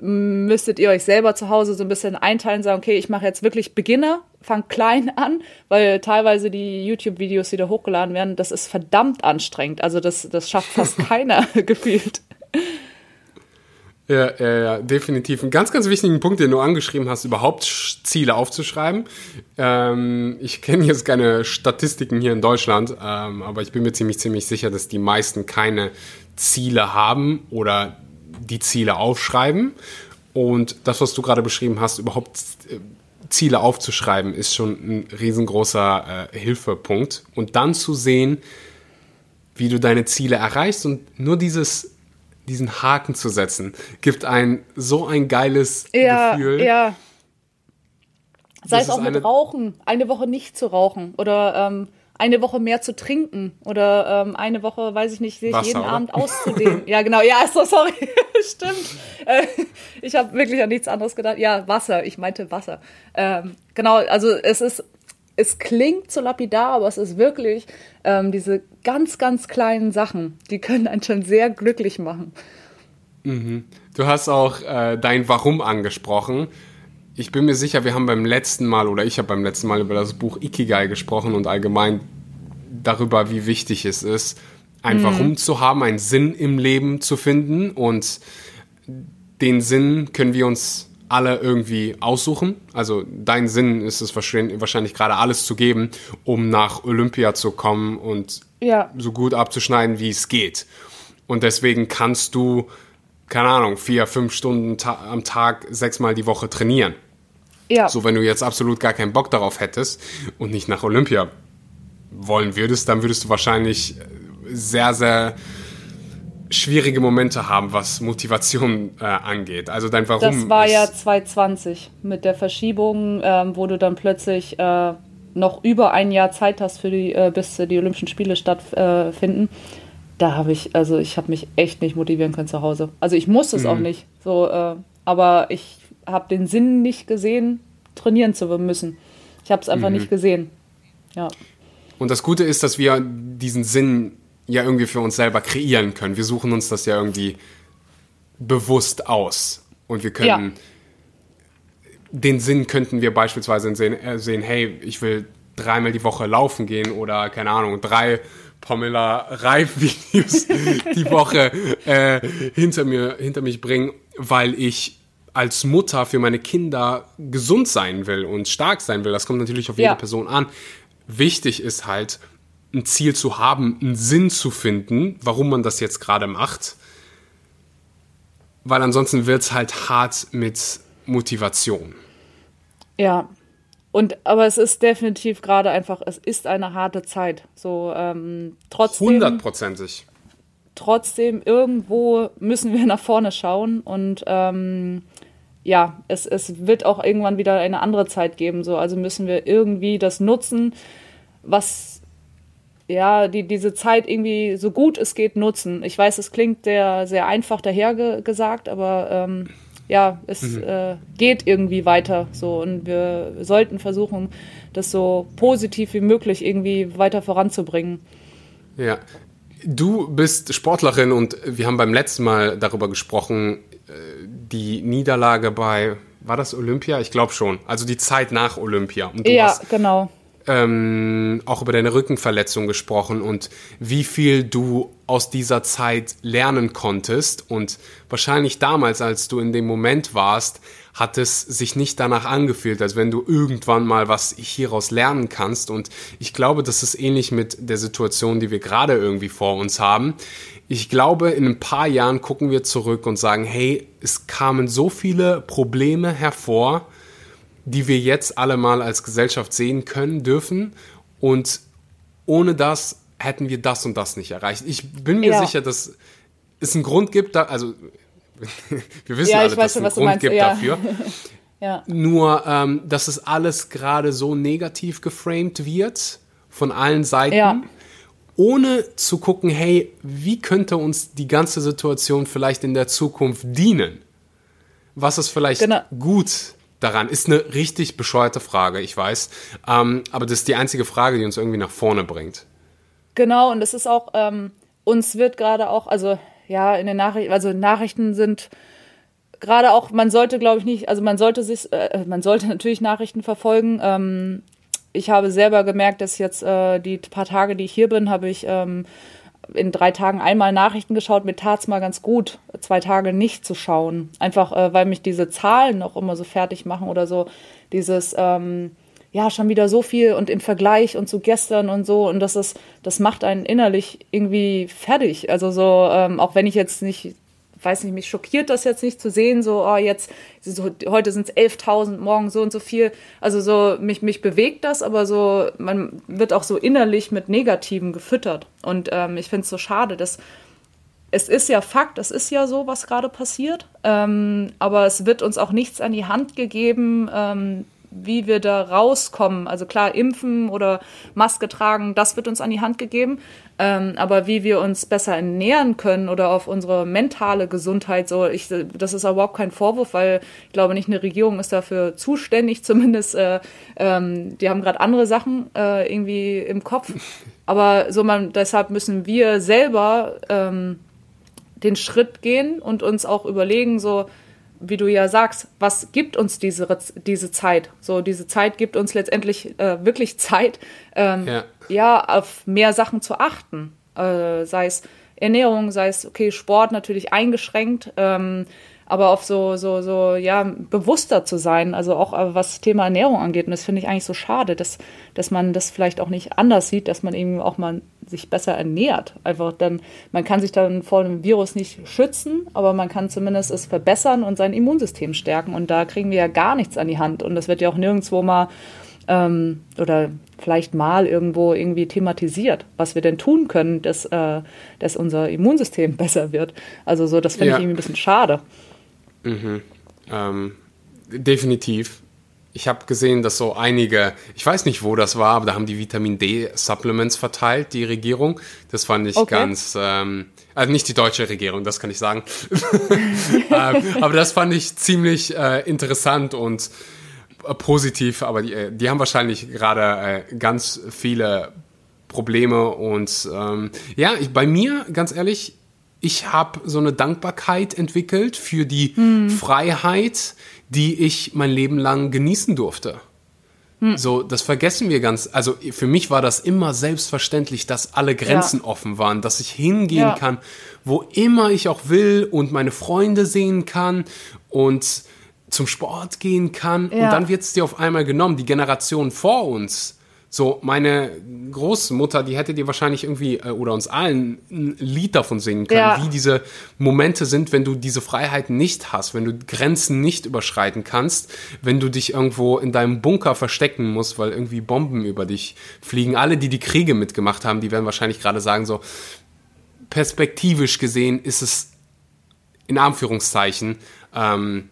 müsstet ihr euch selber zu Hause so ein bisschen einteilen, sagen, okay, ich mache jetzt wirklich Beginner, fang klein an, weil teilweise die YouTube-Videos, die da hochgeladen werden, das ist verdammt anstrengend. Also das, das schafft fast keiner gefühlt. Ja, ja, ja, definitiv. Ein ganz, ganz wichtigen Punkt, den du angeschrieben hast, überhaupt Ziele aufzuschreiben. Ähm, ich kenne jetzt keine Statistiken hier in Deutschland, ähm, aber ich bin mir ziemlich, ziemlich sicher, dass die meisten keine Ziele haben oder die Ziele aufschreiben. Und das, was du gerade beschrieben hast, überhaupt äh, Ziele aufzuschreiben, ist schon ein riesengroßer äh, Hilfepunkt. Und dann zu sehen, wie du deine Ziele erreichst und nur dieses, diesen Haken zu setzen, gibt ein so ein geiles ja, Gefühl. Ja. Sei Das es auch mit Rauchen, eine Woche nicht zu rauchen oder ähm, eine Woche mehr zu trinken oder ähm, eine Woche, weiß ich nicht, sich Wasser, jeden oder? Abend auszudehnen. ja, genau. Ja, so sorry. Stimmt. Äh, ich habe wirklich an nichts anderes gedacht. Ja, Wasser. Ich meinte Wasser. Ähm, genau, also es ist, es klingt so lapidar, aber es ist wirklich ähm, diese ganz, ganz kleinen Sachen, die können einen schon sehr glücklich machen. Du hast auch äh, dein Warum angesprochen. Ich bin mir sicher, wir haben beim letzten Mal oder ich habe beim letzten Mal über das Buch Ikigai gesprochen und allgemein darüber, wie wichtig es ist, ein Warum zu haben, einen Sinn im Leben zu finden und den Sinn können wir uns alle irgendwie aussuchen. Also dein Sinn ist es wahrscheinlich, wahrscheinlich gerade alles zu geben, um nach Olympia zu kommen und Ja. so gut abzuschneiden, wie es geht. Und deswegen kannst du, keine Ahnung, vier, fünf Stunden ta am Tag, sechsmal die Woche trainieren. Ja. So, wenn du jetzt absolut gar keinen Bock darauf hättest und nicht nach Olympia wollen würdest, dann würdest du wahrscheinlich äh, sehr, sehr schwierige Momente haben, was Motivation äh, angeht. Also dein Warum Das war ja 2020 mit der Verschiebung, ähm, wo du dann plötzlich äh, noch über ein Jahr Zeit hast, für die, äh, bis die Olympischen Spiele stattfinden. Da habe ich, also ich habe mich echt nicht motivieren können zu Hause. Also ich musste es auch nicht. So, äh, aber ich habe den Sinn nicht gesehen, trainieren zu müssen. Ich habe es einfach nicht gesehen. Ja. Und das Gute ist, dass wir diesen Sinn ja irgendwie für uns selber kreieren können. Wir suchen uns das ja irgendwie bewusst aus. Und wir können, Ja. den Sinn könnten wir beispielsweise sehen, äh, sehen, hey, ich will dreimal die Woche laufen gehen oder, keine Ahnung, drei Pamela Reif-Videos die Woche äh, hinter, mir, hinter mich bringen, weil ich als Mutter für meine Kinder gesund sein will und stark sein will. Das kommt natürlich auf jede Ja. Person an. Wichtig ist halt, ein Ziel zu haben, einen Sinn zu finden, warum man das jetzt gerade macht. Weil ansonsten wird es halt hart mit Motivation. Ja. Und aber es ist definitiv gerade einfach, es ist eine harte Zeit. So ähm, trotzdem. Hundertprozentig. Trotzdem irgendwo müssen wir nach vorne schauen und ähm, ja, es, es wird auch irgendwann wieder eine andere Zeit geben. So, also müssen wir irgendwie das nutzen, was ja, die, diese Zeit irgendwie so gut es geht nutzen. Ich weiß, es klingt sehr, sehr einfach daher ge gesagt, aber ähm, ja, es äh, geht irgendwie weiter so und wir sollten versuchen, das so positiv wie möglich irgendwie weiter voranzubringen. Ja. Du bist Sportlerin und wir haben beim letzten Mal darüber gesprochen, äh, die Niederlage bei, war das Olympia? Ich glaube schon. Also die Zeit nach Olympia. Und du ja, genau. Ähm, auch über deine Rückenverletzung gesprochen und wie viel du aus dieser Zeit lernen konntest. Und wahrscheinlich damals, als du in dem Moment warst, hat es sich nicht danach angefühlt, als wenn du irgendwann mal was hieraus lernen kannst. Und ich glaube, das ist ähnlich mit der Situation, die wir gerade irgendwie vor uns haben. Ich glaube, in ein paar Jahren gucken wir zurück und sagen, hey, es kamen so viele Probleme hervor, die wir jetzt alle mal als Gesellschaft sehen können, dürfen. Und ohne das hätten wir das und das nicht erreicht. Ich bin mir Ja. sicher, dass es einen Grund gibt, da, also wir wissen Ja, alle, dass es einen Grund gibt ja. dafür. Ja. Nur, ähm, dass es alles gerade so negativ geframed wird von allen Seiten, ohne zu gucken, hey, wie könnte uns die ganze Situation vielleicht in der Zukunft dienen? Was ist vielleicht Genau. gut daran? Ist eine richtig bescheuerte Frage, ich weiß. Ähm, aber das ist die einzige Frage, die uns irgendwie nach vorne bringt. Genau, und es ist auch, ähm, uns wird gerade auch, also ja, in den Nachrichten, also Nachrichten sind gerade auch, man sollte, glaube ich, nicht, also man sollte sich, äh, man sollte natürlich Nachrichten verfolgen. Ähm, ich habe selber gemerkt, dass jetzt äh, die paar Tage, die ich hier bin, habe ich ähm, in drei Tagen einmal Nachrichten geschaut. Mir tat es mal ganz gut, zwei Tage nicht zu schauen. Einfach, äh, weil mich diese Zahlen auch immer so fertig machen oder so. Dieses, ähm, ja, schon wieder so viel und im Vergleich und zu gestern und so. Und das ist, das macht einen innerlich irgendwie fertig. Also so, ähm, auch wenn ich jetzt nicht weiß nicht, mich schockiert das jetzt nicht zu sehen, so, oh, jetzt, so, heute sind es 11.000, morgen so und so viel. Also so, mich, mich bewegt das, aber so, man wird auch so innerlich mit Negativen gefüttert. Und ähm, ich finde es so schade, dass es ist ja Fakt, es ist ja so, was gerade passiert, ähm, aber es wird uns auch nichts an die Hand gegeben, ähm, wie wir da rauskommen. Also klar, impfen oder Maske tragen, das wird uns an die Hand gegeben. Ähm, aber wie wir uns besser ernähren können oder auf unsere mentale Gesundheit, so, ich, das ist überhaupt kein Vorwurf, weil ich glaube nicht, eine Regierung ist dafür zuständig, zumindest, äh, ähm, die haben gerade andere Sachen äh, irgendwie im Kopf. Aber so man, deshalb müssen wir selber ähm, den Schritt gehen und uns auch überlegen, so, wie du ja sagst, was gibt uns diese, diese Zeit? So, diese Zeit gibt uns letztendlich äh, wirklich Zeit, ähm, ja. ja. auf mehr Sachen zu achten. Äh, sei es Ernährung, sei es, okay, Sport natürlich eingeschränkt, ähm, aber auf so, so, so, ja, bewusster zu sein, also auch äh, was Thema Ernährung angeht. Und das finde ich eigentlich so schade, dass, dass man das vielleicht auch nicht anders sieht, dass man eben auch mal sich besser ernährt. Einfach dann, man kann sich dann vor dem Virus nicht schützen, aber man kann zumindest es verbessern und sein Immunsystem stärken. Und da kriegen wir ja gar nichts an die Hand. Und das wird ja auch nirgendwo mal ähm, oder vielleicht mal irgendwo irgendwie thematisiert, was wir denn tun können, dass, äh, dass unser Immunsystem besser wird. Also so, das finde ja. ich irgendwie ein bisschen schade. Mhm. Ähm, definitiv. Ich habe gesehen, dass so einige, ich weiß nicht, wo das war, aber da haben die Vitamin D-Supplements verteilt, die Regierung. Das fand ich okay. ganz, ähm, also nicht die deutsche Regierung, das kann ich sagen. ähm, aber das fand ich ziemlich äh, interessant und äh, positiv. Aber die, äh, die haben wahrscheinlich gerade äh, ganz viele Probleme und ähm, ja, ich, bei mir, ganz ehrlich, ich habe so eine Dankbarkeit entwickelt für die hm. Freiheit, die ich mein Leben lang genießen durfte. Hm. So, das vergessen wir ganz. Also für mich war das immer selbstverständlich, dass alle Grenzen ja. offen waren, dass ich hingehen ja. kann, wo immer ich auch will und meine Freunde sehen kann und zum Sport gehen kann. Ja. Und dann wird es dir auf einmal genommen. Die Generation vor uns so, meine Großmutter, die hätte dir wahrscheinlich irgendwie, äh, oder uns allen, ein Lied davon singen können, ja. wie diese Momente sind, wenn du diese Freiheiten nicht hast, wenn du Grenzen nicht überschreiten kannst, wenn du dich irgendwo in deinem Bunker verstecken musst, weil irgendwie Bomben über dich fliegen. Alle, die die Kriege mitgemacht haben, die werden wahrscheinlich gerade sagen, so, perspektivisch gesehen ist es in Anführungszeichen, ähm,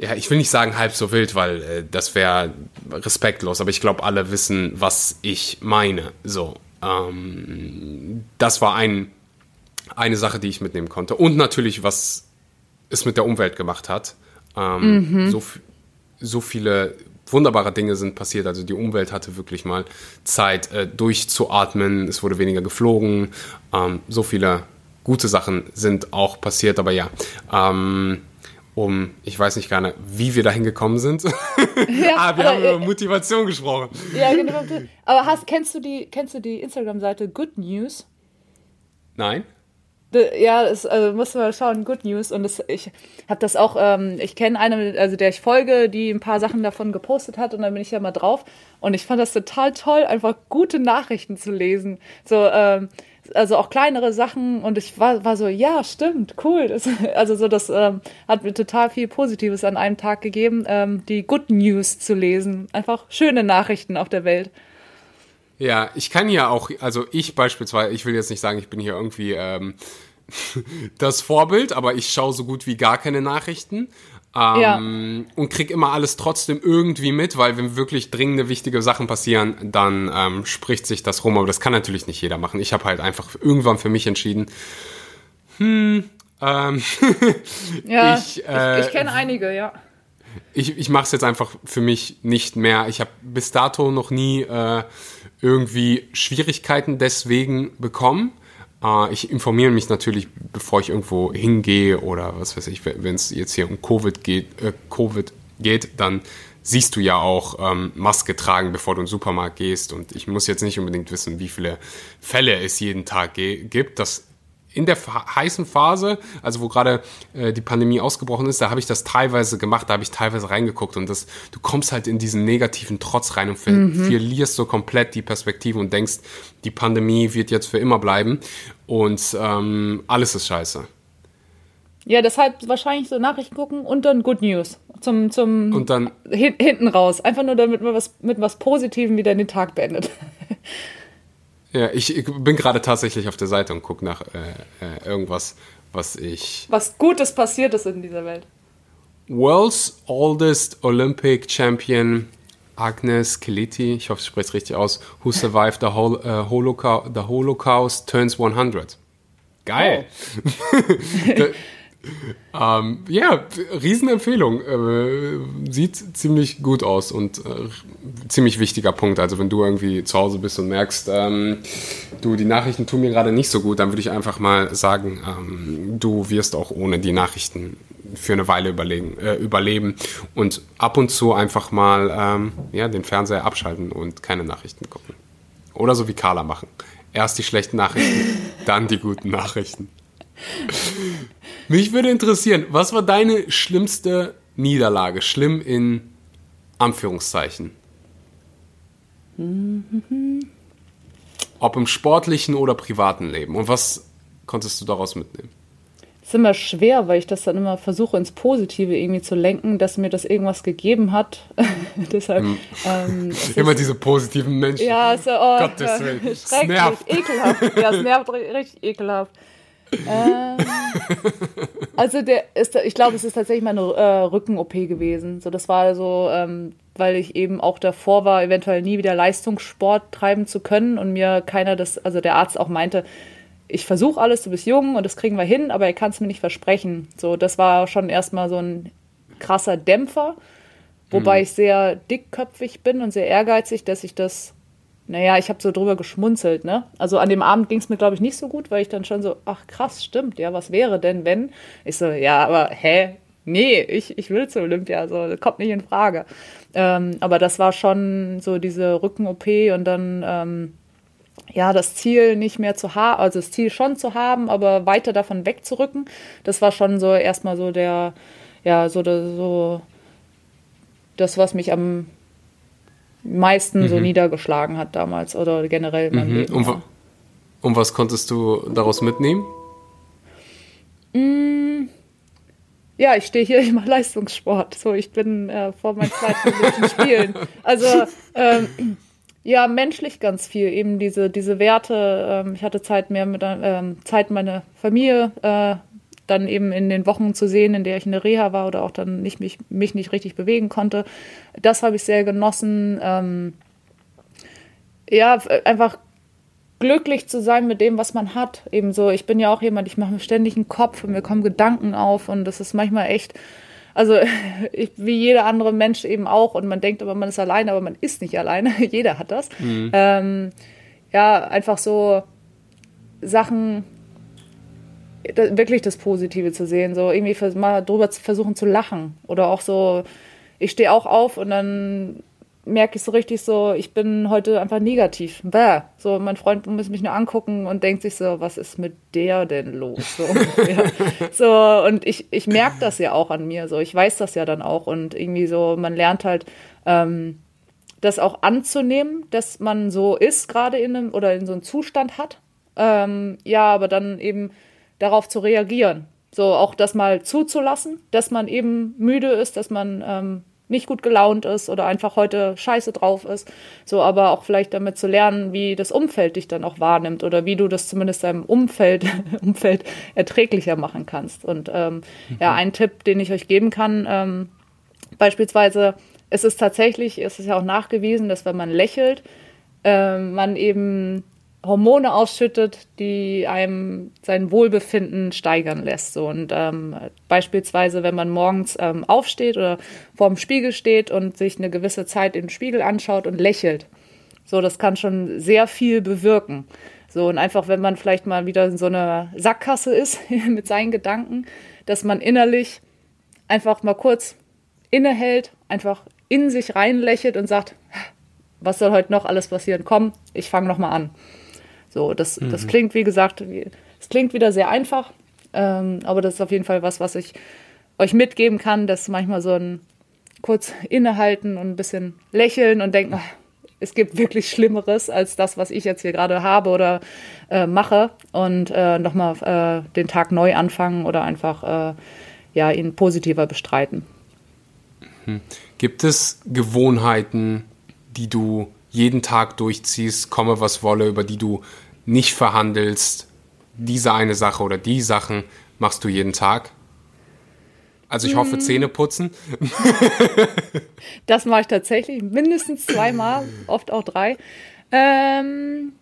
ja, ich will nicht sagen halb so wild, weil äh, das wäre respektlos, aber ich glaube, alle wissen, was ich meine. So, ähm, das war ein, eine Sache, die ich mitnehmen konnte. Und natürlich, was es mit der Umwelt gemacht hat. Ähm, mhm. so, so viele wunderbare Dinge sind passiert. Also die Umwelt hatte wirklich mal Zeit äh, durchzuatmen. Es wurde weniger geflogen. Ähm, so viele gute Sachen sind auch passiert. Aber ja, ähm, um, ich weiß nicht gerne, wie wir dahin gekommen sind. Ja, ah, wir haben über äh, Motivation gesprochen. Ja, genau. Aber hast, kennst du die, kennst du die Instagram-Seite Good News? Nein. Ja, das also musst du mal schauen, Good News. Und das, ich habe das auch, ähm, ich kenne eine, also der ich folge, die ein paar Sachen davon gepostet hat und dann bin ich ja mal drauf. Und ich fand das total toll, einfach gute Nachrichten zu lesen. So, ähm, also auch kleinere Sachen und ich war, war so, ja, stimmt, cool. Das, also so, das ähm, hat mir total viel Positives an einem Tag gegeben, ähm, die Good News zu lesen. Einfach schöne Nachrichten auf der Welt. Ja, ich kann ja auch, also ich beispielsweise, ich will jetzt nicht sagen, ich bin hier irgendwie ähm, das Vorbild, aber ich schaue so gut wie gar keine Nachrichten. Ähm, ja. Und krieg immer alles trotzdem irgendwie mit, weil wenn wirklich dringende, wichtige Sachen passieren, dann ähm, spricht sich das rum. Aber das kann natürlich nicht jeder machen. Ich habe halt einfach irgendwann für mich entschieden, hm, ähm, ja, ich, äh, ich, ich kenne einige, ja. Ich, ich mache es jetzt einfach für mich nicht mehr. Ich habe bis dato noch nie äh, irgendwie Schwierigkeiten deswegen bekommen. Äh, ich informiere mich natürlich, bevor ich irgendwo hingehe oder was weiß ich, wenn es jetzt hier um Covid geht, äh, Covid geht, dann siehst du ja auch ähm, Maske tragen, bevor du in den Supermarkt gehst. Und ich muss jetzt nicht unbedingt wissen, wie viele Fälle es jeden Tag gibt. Das in der heißen Phase, also wo gerade äh, die Pandemie ausgebrochen ist, da habe ich das teilweise gemacht, da habe ich teilweise reingeguckt und das, du kommst halt in diesen negativen Trotz rein und ver mhm. verlierst so komplett die Perspektive und denkst, die Pandemie wird jetzt für immer bleiben und ähm, alles ist scheiße. Ja, deshalb wahrscheinlich so Nachrichten gucken und dann Good News zum zum und dann hin, hinten raus, einfach nur damit man was mit was Positivem wieder den Tag beendet. Ja, ich, ich bin gerade tatsächlich auf der Seite und gucke nach äh, äh, irgendwas, was ich. Was Gutes passiert ist in dieser Welt. World's oldest Olympic Champion Agnes Keliti, ich hoffe, ich spreche es richtig aus, who survived the, Hol uh, Holocaust, the Holocaust turns 100. Geil. Oh. Ähm, ja, Riesenempfehlung. Äh, sieht ziemlich gut aus und äh, ziemlich wichtiger Punkt. Also wenn du irgendwie zu Hause bist und merkst, ähm, du, die Nachrichten tun mir gerade nicht so gut, dann würde ich einfach mal sagen, ähm, du wirst auch ohne die Nachrichten für eine Weile überlegen, äh, überleben und ab und zu einfach mal ähm, ja, den Fernseher abschalten und keine Nachrichten gucken. Oder so wie Carla machen. Erst die schlechten Nachrichten, dann die guten Nachrichten. Mich würde interessieren, was war deine schlimmste Niederlage? Schlimm in Anführungszeichen. Ob im sportlichen oder privaten Leben. Und was konntest du daraus mitnehmen? Das ist immer schwer, weil ich das dann immer versuche, ins Positive irgendwie zu lenken, dass mir das irgendwas gegeben hat. Deshalb. Hm. Ähm, immer diese positiven Menschen. Ja, so, oh, Gottes Willen. Schrecklich, ekelhaft. Ja, es nervt richtig ekelhaft. Ähm, also der ist, ich glaube, es ist tatsächlich meine äh, Rücken-OP gewesen. So, das war so, ähm, weil ich eben auch davor war, eventuell nie wieder Leistungssport treiben zu können und mir keiner das, also der Arzt auch meinte, ich versuche alles, du bist jung und das kriegen wir hin, aber er kann es mir nicht versprechen. So, das war schon erstmal so ein krasser Dämpfer, wobei mhm. ich sehr dickköpfig bin und sehr ehrgeizig, dass ich das naja, ich habe so drüber geschmunzelt, ne? Also an dem Abend ging es mir, glaube ich, nicht so gut, weil ich dann schon so, ach krass, stimmt, ja, was wäre denn, wenn? Ich so, ja, aber hä? Nee, ich, ich will zur Olympia, so, das kommt nicht in Frage. Ähm, aber das war schon so diese Rücken-OP und dann, ähm, ja, das Ziel nicht mehr zu haben, also das Ziel schon zu haben, aber weiter davon wegzurücken. Das war schon so erstmal so der, ja, so, so das, was mich am meisten mhm. so niedergeschlagen hat damals oder generell in meinem mhm. Leben. Und, ja. und, was konntest du daraus mitnehmen? Mm, ja, ich stehe hier, ich mache Leistungssport. So, ich bin äh, vor meinen zweiten Spielen. Also ähm, ja, menschlich ganz viel. Eben diese, diese Werte. Ähm, ich hatte Zeit mehr mit ähm, Zeit meine Familie äh, dann eben in den Wochen zu sehen, in der ich in der Reha war oder auch dann nicht mich, mich nicht richtig bewegen konnte. Das habe ich sehr genossen. Ähm, ja, einfach glücklich zu sein mit dem, was man hat. Ebenso, ich bin ja auch jemand, ich mache mir ständig einen Kopf und mir kommen Gedanken auf und das ist manchmal echt, also ich, wie jeder andere Mensch eben auch und man denkt aber, man ist alleine, aber man ist nicht alleine. jeder hat das. Mhm. Ähm, ja, einfach so Sachen wirklich das Positive zu sehen, so irgendwie mal drüber zu versuchen zu lachen oder auch so, ich stehe auch auf und dann merke ich so richtig so, ich bin heute einfach negativ. Bäh. So, mein Freund muss mich nur angucken und denkt sich so, was ist mit der denn los? So, ja. so und ich, ich merke das ja auch an mir, so, ich weiß das ja dann auch und irgendwie so, man lernt halt, ähm, das auch anzunehmen, dass man so ist, gerade in einem oder in so einem Zustand hat. Ähm, ja, aber dann eben darauf zu reagieren. So auch das mal zuzulassen, dass man eben müde ist, dass man ähm, nicht gut gelaunt ist oder einfach heute scheiße drauf ist. So, aber auch vielleicht damit zu lernen, wie das Umfeld dich dann auch wahrnimmt oder wie du das zumindest deinem Umfeld, Umfeld erträglicher machen kannst. Und ähm, mhm. ja, ein Tipp, den ich euch geben kann, ähm, beispielsweise, es ist tatsächlich, es ist ja auch nachgewiesen, dass wenn man lächelt, ähm, man eben Hormone ausschüttet, die einem sein Wohlbefinden steigern lässt. So. Und ähm, beispielsweise, wenn man morgens ähm, aufsteht oder vor dem Spiegel steht und sich eine gewisse Zeit den Spiegel anschaut und lächelt. So, das kann schon sehr viel bewirken. So, und einfach, wenn man vielleicht mal wieder in so einer Sackgasse ist mit seinen Gedanken, dass man innerlich einfach mal kurz innehält, einfach in sich reinlächelt und sagt, was soll heute noch alles passieren? Komm, ich fange nochmal an. So, das, mhm. das klingt, wie gesagt, es klingt wieder sehr einfach, ähm, aber das ist auf jeden Fall was, was ich euch mitgeben kann, dass manchmal so ein kurz innehalten und ein bisschen lächeln und denken, es gibt wirklich Schlimmeres als das, was ich jetzt hier gerade habe oder äh, mache und äh, nochmal äh, den Tag neu anfangen oder einfach äh, ja, ihn positiver bestreiten. Mhm. Gibt es Gewohnheiten, die du jeden Tag durchziehst, komme was wolle, über die du nicht verhandelst, diese eine Sache oder die Sachen machst du jeden Tag? Also ich hoffe, hm. Zähne putzen. das mache ich tatsächlich mindestens zweimal, oft auch drei. Ähm,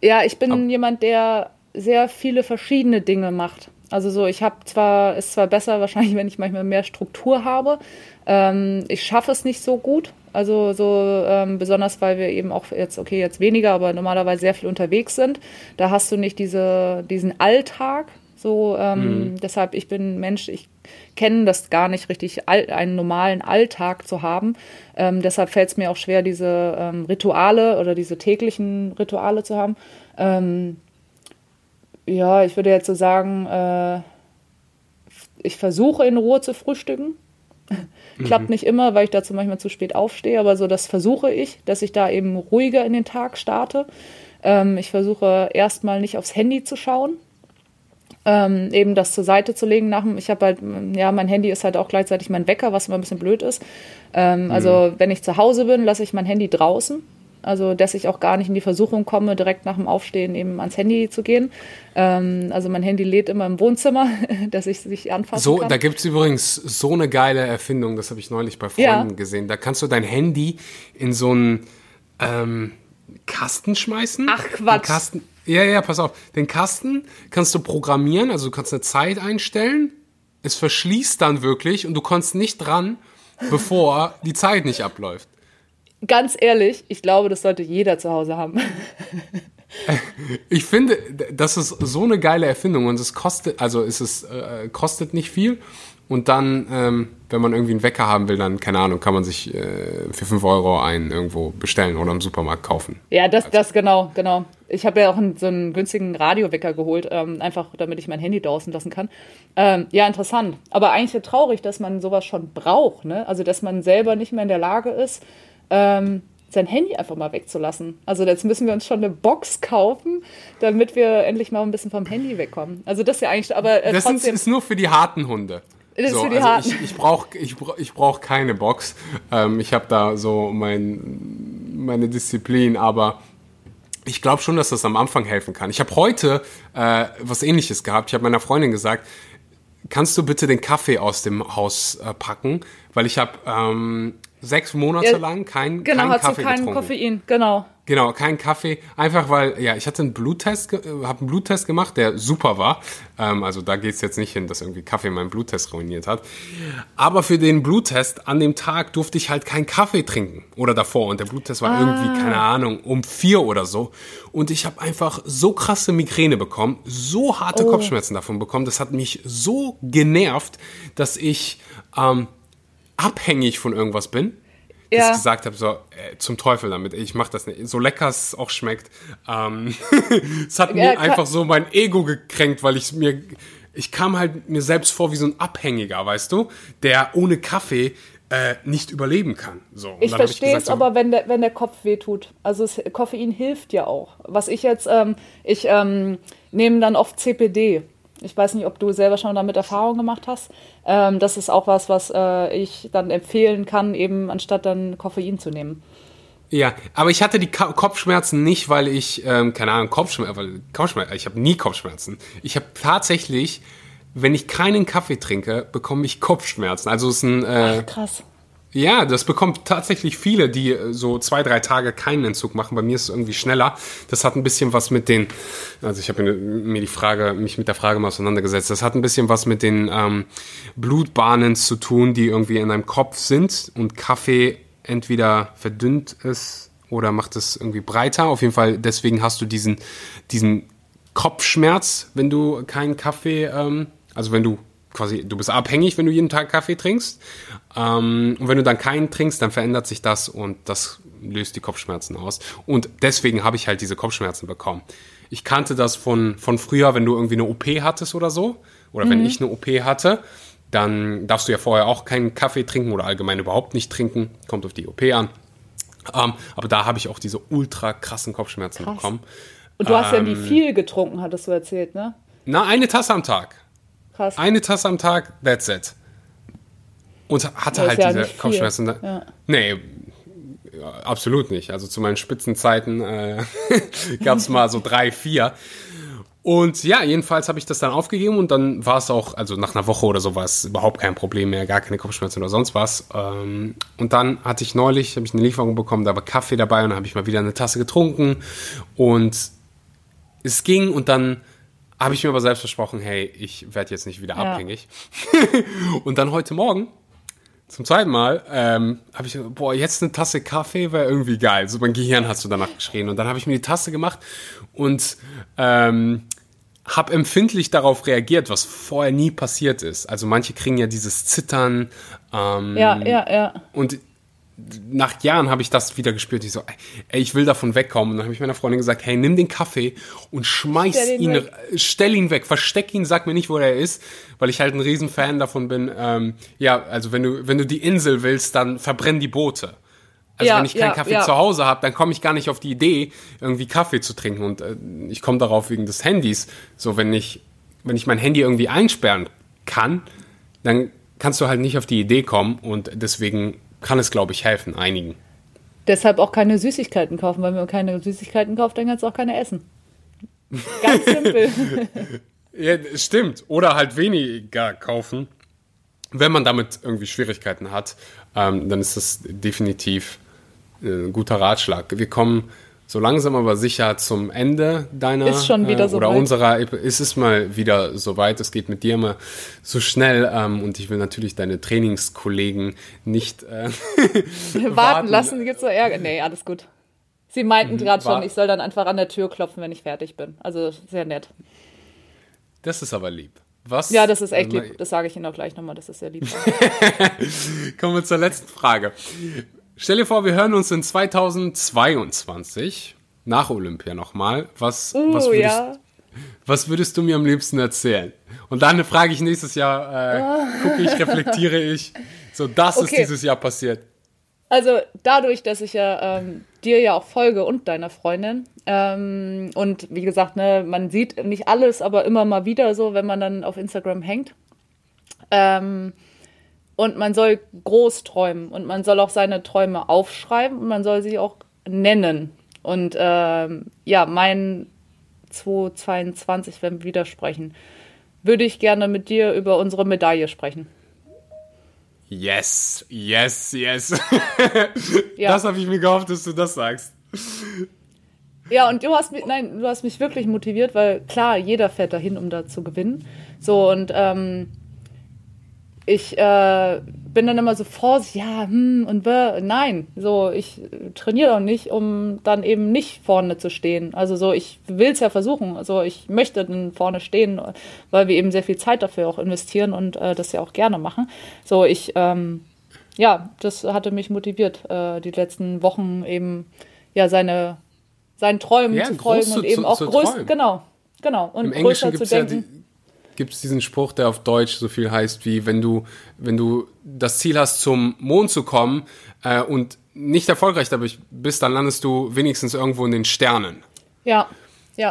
ja, ich bin Aber jemand, der sehr viele verschiedene Dinge macht. Also so, ich habe zwar, ist zwar besser wahrscheinlich, wenn ich manchmal mehr Struktur habe. Ähm, ich schaffe es nicht so gut. Also so ähm, besonders, weil wir eben auch jetzt, okay, jetzt weniger, aber normalerweise sehr viel unterwegs sind. Da hast du nicht diese, diesen Alltag. So, ähm, mhm. deshalb, ich bin Mensch, ich kenne das gar nicht richtig, einen normalen Alltag zu haben. Ähm, deshalb fällt es mir auch schwer, diese ähm, Rituale oder diese täglichen Rituale zu haben. Ähm, ja, ich würde jetzt so sagen, äh, ich versuche in Ruhe zu frühstücken. Klappt mhm. nicht immer, weil ich dazu manchmal zu spät aufstehe, aber so das versuche ich, dass ich da eben ruhiger in den Tag starte. Ähm, ich versuche erstmal nicht aufs Handy zu schauen, ähm, eben das zur Seite zu legen nach dem, ich habe halt, ja, mein Handy ist halt auch gleichzeitig mein Wecker, was immer ein bisschen blöd ist. Ähm, also mhm. Also wenn ich zu Hause bin, lasse ich mein Handy draußen. Also, dass ich auch gar nicht in die Versuchung komme, direkt nach dem Aufstehen eben ans Handy zu gehen. Ähm, also, mein Handy lädt immer im Wohnzimmer, dass ich sich anfassen so, kann. Da gibt es übrigens so eine geile Erfindung, das habe ich neulich bei Freunden ja. gesehen. Da kannst du dein Handy in so einen ähm, Kasten schmeißen. Ach, Quatsch. Kasten, ja, ja, pass auf. Den Kasten kannst du programmieren, also du kannst eine Zeit einstellen. Es verschließt dann wirklich und du kommst nicht dran, bevor die Zeit nicht abläuft ganz ehrlich, ich glaube, das sollte jeder zu Hause haben. Ich finde, das ist so eine geile Erfindung und es kostet, also es ist, äh, kostet nicht viel. Und dann, ähm, wenn man irgendwie einen Wecker haben will, dann, keine Ahnung, kann man sich äh, für 5 Euro einen irgendwo bestellen oder im Supermarkt kaufen. Ja, das, also. das genau, genau. Ich habe ja auch einen, so einen günstigen Radiowecker geholt, ähm, einfach damit ich mein Handy draußen lassen kann. Ähm, ja, interessant. Aber eigentlich traurig, dass man sowas schon braucht, ne? Also, dass man selber nicht mehr in der Lage ist, ähm, sein Handy einfach mal wegzulassen. Also jetzt müssen wir uns schon eine Box kaufen, damit wir endlich mal ein bisschen vom Handy wegkommen. Also das ist ja eigentlich, aber äh, das trotzdem, ist nur für die harten Hunde. Das so, ist für die also harten. Ich, ich brauche ich, ich brauch keine Box. Ähm, ich habe da so mein, meine Disziplin, aber ich glaube schon, dass das am Anfang helfen kann. Ich habe heute äh, was ähnliches gehabt. Ich habe meiner Freundin gesagt, kannst du bitte den Kaffee aus dem Haus äh, packen? Weil ich habe ähm, sechs Monate ja, lang kein, genau, kein hat Kaffee keinen getrunken. Koffein, genau. Genau, kein Kaffee. Einfach weil, ja, ich hatte einen Bluttest, habe einen Bluttest gemacht, der super war. Ähm, also da geht es jetzt nicht hin, dass irgendwie Kaffee meinen Bluttest ruiniert hat. Aber für den Bluttest an dem Tag durfte ich halt keinen Kaffee trinken oder davor. Und der Bluttest war ah. irgendwie, keine Ahnung, um vier oder so. Und ich habe einfach so krasse Migräne bekommen, so harte oh. Kopfschmerzen davon bekommen. Das hat mich so genervt, dass ich ähm, abhängig von irgendwas bin. Ja. Dass ich gesagt habe, so, äh, zum Teufel damit, ich mach das nicht. So lecker es auch schmeckt. Ähm, es hat mir einfach so mein Ego gekränkt, weil ich mir, ich kam halt mir selbst vor wie so ein Abhängiger, weißt du, der ohne Kaffee äh, nicht überleben kann. So, ich verstehe es so, aber, wenn der, wenn der Kopf wehtut. Also es, Koffein hilft ja auch. Was ich jetzt, ähm, ich ähm, nehme dann oft CPD. Ich weiß nicht, ob du selber schon damit Erfahrung gemacht hast. Ähm, das ist auch was, was äh, ich dann empfehlen kann, eben anstatt dann Koffein zu nehmen. Ja, aber ich hatte die Ka Kopfschmerzen nicht, weil ich, ähm, keine Ahnung, Kopfschmerzen, Kopfschmerzen ich habe nie Kopfschmerzen. Ich habe tatsächlich, wenn ich keinen Kaffee trinke, bekomme ich Kopfschmerzen. Also es ist ein... Äh, Ach, krass. Ja, das bekommt tatsächlich viele, die äh, so zwei, drei Tage keinen Entzug machen. Bei mir ist es irgendwie schneller. Das hat ein bisschen was mit den, also ich habe mir die Frage, mich mit der Frage mal auseinandergesetzt. Das hat ein bisschen was mit den ähm, Blutbahnen zu tun, die irgendwie in deinem Kopf sind und Kaffee entweder verdünnt es oder macht es irgendwie breiter. Auf jeden Fall, deswegen hast du diesen, diesen Kopfschmerz, wenn du keinen Kaffee, ähm, also wenn du quasi, du bist abhängig, wenn du jeden Tag Kaffee trinkst. Ähm, und wenn du dann keinen trinkst, dann verändert sich das und das löst die Kopfschmerzen aus. Und deswegen habe ich halt diese Kopfschmerzen bekommen. Ich kannte das von, von früher, wenn du irgendwie eine OP hattest oder so, oder mhm. wenn ich eine OP hatte, dann darfst du ja vorher auch keinen Kaffee trinken oder allgemein überhaupt nicht trinken. Kommt auf die OP an. Ähm, aber da habe ich auch diese ultra krassen Kopfschmerzen Krass. bekommen. Und du hast ähm, ja nie ähm, viel getrunken, hattest du erzählt, ne? Na, eine Tasse am Tag. Krass. Eine Tasse am Tag, that's it. Und hatte halt ja diese Kopfschmerzen. Ja. Nee, absolut nicht. Also zu meinen Spitzenzeiten äh, gab es mal so drei, vier. Und ja, jedenfalls habe ich das dann aufgegeben und dann war es auch, also nach einer Woche oder so war es überhaupt kein Problem mehr, gar keine Kopfschmerzen oder sonst was. Ähm, und dann hatte ich neulich, habe ich eine Lieferung bekommen, da war Kaffee dabei und dann habe ich mal wieder eine Tasse getrunken und es ging und dann habe ich mir aber selbst versprochen, hey, ich werde jetzt nicht wieder ja. abhängig. und dann heute Morgen zum zweiten Mal ähm, habe ich, boah, jetzt eine Tasse Kaffee wäre irgendwie geil. So mein Gehirn hast du danach geschrien. Und dann habe ich mir die Tasse gemacht und ähm, habe empfindlich darauf reagiert, was vorher nie passiert ist. Also manche kriegen ja dieses Zittern. Ähm, ja, ja, ja. Und nach Jahren habe ich das wieder gespürt. Ich so, ey, ich will davon wegkommen. Und dann habe ich meiner Freundin gesagt, hey, nimm den Kaffee und schmeiß stell ihn, ihn stell ihn weg, versteck ihn, sag mir nicht, wo er ist, weil ich halt ein Riesenfan davon bin. Ähm, ja, also wenn du, wenn du die Insel willst, dann verbrenn die Boote. Also ja, wenn ich keinen ja, Kaffee ja. zu Hause habe, dann komme ich gar nicht auf die Idee, irgendwie Kaffee zu trinken. Und äh, ich komme darauf wegen des Handys. So, wenn ich, wenn ich mein Handy irgendwie einsperren kann, dann kannst du halt nicht auf die Idee kommen. Und deswegen kann es, glaube ich, helfen, einigen. Deshalb auch keine Süßigkeiten kaufen, weil wenn man keine Süßigkeiten kauft, dann kannst du auch keine essen. Ganz simpel. ja, stimmt. Oder halt weniger kaufen. Wenn man damit irgendwie Schwierigkeiten hat, ähm, dann ist das definitiv äh, ein guter Ratschlag. Wir kommen so langsam aber sicher zum Ende deiner ist schon wieder äh, oder weit. unserer ist es mal wieder so weit. Es geht mit dir immer so schnell ähm, und ich will natürlich deine Trainingskollegen nicht äh, warten, warten lassen. Gibt's so Ärger? Nee, alles gut. Sie meinten mhm, gerade schon, ich soll dann einfach an der Tür klopfen, wenn ich fertig bin. Also sehr nett. Das ist aber lieb. Was? Ja, das ist echt lieb. Das sage ich Ihnen auch gleich nochmal. Das ist sehr lieb. Kommen wir zur letzten Frage. Stell dir vor, wir hören uns in 2022 nach Olympia nochmal. Was, uh, was, würdest, ja. was würdest du mir am liebsten erzählen? Und dann frage ich nächstes Jahr, äh, oh. gucke ich, reflektiere ich. So, das okay. ist dieses Jahr passiert. Also dadurch, dass ich ja ähm, dir ja auch folge und deiner Freundin ähm, und wie gesagt, ne, man sieht nicht alles, aber immer mal wieder so, wenn man dann auf Instagram hängt. Ähm, und man soll groß träumen und man soll auch seine Träume aufschreiben und man soll sie auch nennen. Und ähm, ja, mein 2022, wenn wir widersprechen, würde ich gerne mit dir über unsere Medaille sprechen. Yes, yes, yes. ja. Das habe ich mir gehofft, dass du das sagst. Ja, und du hast mich, nein, du hast mich wirklich motiviert, weil klar, jeder fährt dahin, um da zu gewinnen. So, und ähm, ich äh, bin dann immer so vorsichtig, ja, hm, und bäh. nein, so, ich trainiere auch nicht, um dann eben nicht vorne zu stehen. Also so, ich will es ja versuchen, also ich möchte dann vorne stehen, weil wir eben sehr viel Zeit dafür auch investieren und äh, das ja auch gerne machen. So, ich, ähm, ja, das hatte mich motiviert, äh, die letzten Wochen eben, ja, seine, seinen Träumen ja, zu folgen und eben zu, auch größer, genau, genau, und Im größer zu denken. Ja gibt es diesen Spruch, der auf Deutsch so viel heißt wie, wenn du, wenn du das Ziel hast, zum Mond zu kommen äh, und nicht erfolgreich dabei bist, dann landest du wenigstens irgendwo in den Sternen. Ja, ja.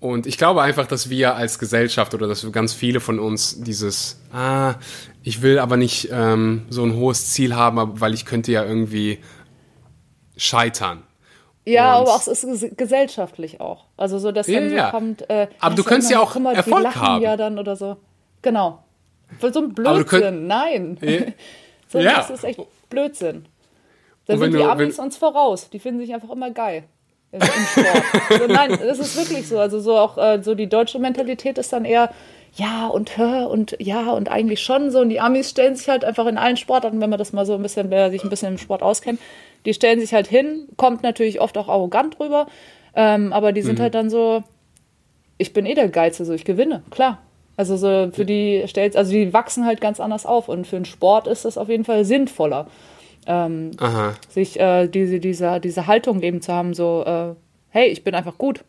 Und ich glaube einfach, dass wir als Gesellschaft oder dass ganz viele von uns dieses, ah, ich will aber nicht ähm, so ein hohes Ziel haben, weil ich könnte ja irgendwie scheitern. Ja, und aber auch, es ist gesellschaftlich auch. Also so, dass dann ja, so kommt. Äh, aber du könntest ja auch mal, Erfolg die haben. ja dann oder so. Genau. Für so ein Blödsinn. Könnt, Nein. Ja. so, ja. Das ist echt Blödsinn. Da sind die Amis uns voraus. Die finden sich einfach immer geil. Im Sport. so, nein, das ist wirklich so. Also so auch äh, so die deutsche Mentalität ist dann eher, ja und hör und ja und eigentlich schon so. Und die Amis stellen sich halt einfach in allen Sportarten, wenn man das mal so ein bisschen, wer sich ein bisschen im Sport auskennt, die stellen sich halt hin, kommt natürlich oft auch arrogant rüber, ähm, aber die sind mhm. halt dann so, ich bin eh der Geize, so ich gewinne, klar. Also so für die stellt, also die wachsen halt ganz anders auf und für den Sport ist das auf jeden Fall sinnvoller, ähm, sich äh, diese, diese, diese Haltung eben zu haben, so, äh, hey, ich bin einfach gut.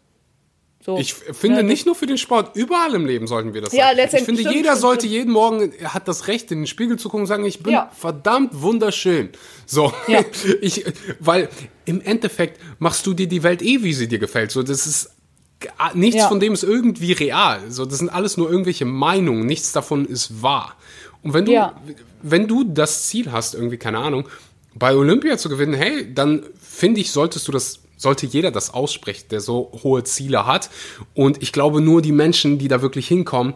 So, ich finde ja, nicht nur für den Sport, überall im Leben sollten wir das ja, sagen. Ich finde, stimmt, jeder stimmt, sollte stimmt. jeden Morgen, er hat das Recht, in den Spiegel zu gucken und sagen, ich bin ja. verdammt wunderschön. So, ja. ich, weil im Endeffekt machst du dir die Welt eh, wie sie dir gefällt. So, das ist nichts von dem ist irgendwie real. So, das sind alles nur irgendwelche Meinungen. Nichts davon ist wahr. Und wenn du, wenn du das Ziel hast, irgendwie, keine Ahnung, bei Olympia zu gewinnen, hey, dann finde ich, solltest du das sollte jeder das aussprechen, der so hohe Ziele hat. Und ich glaube, nur die Menschen, die da wirklich hinkommen,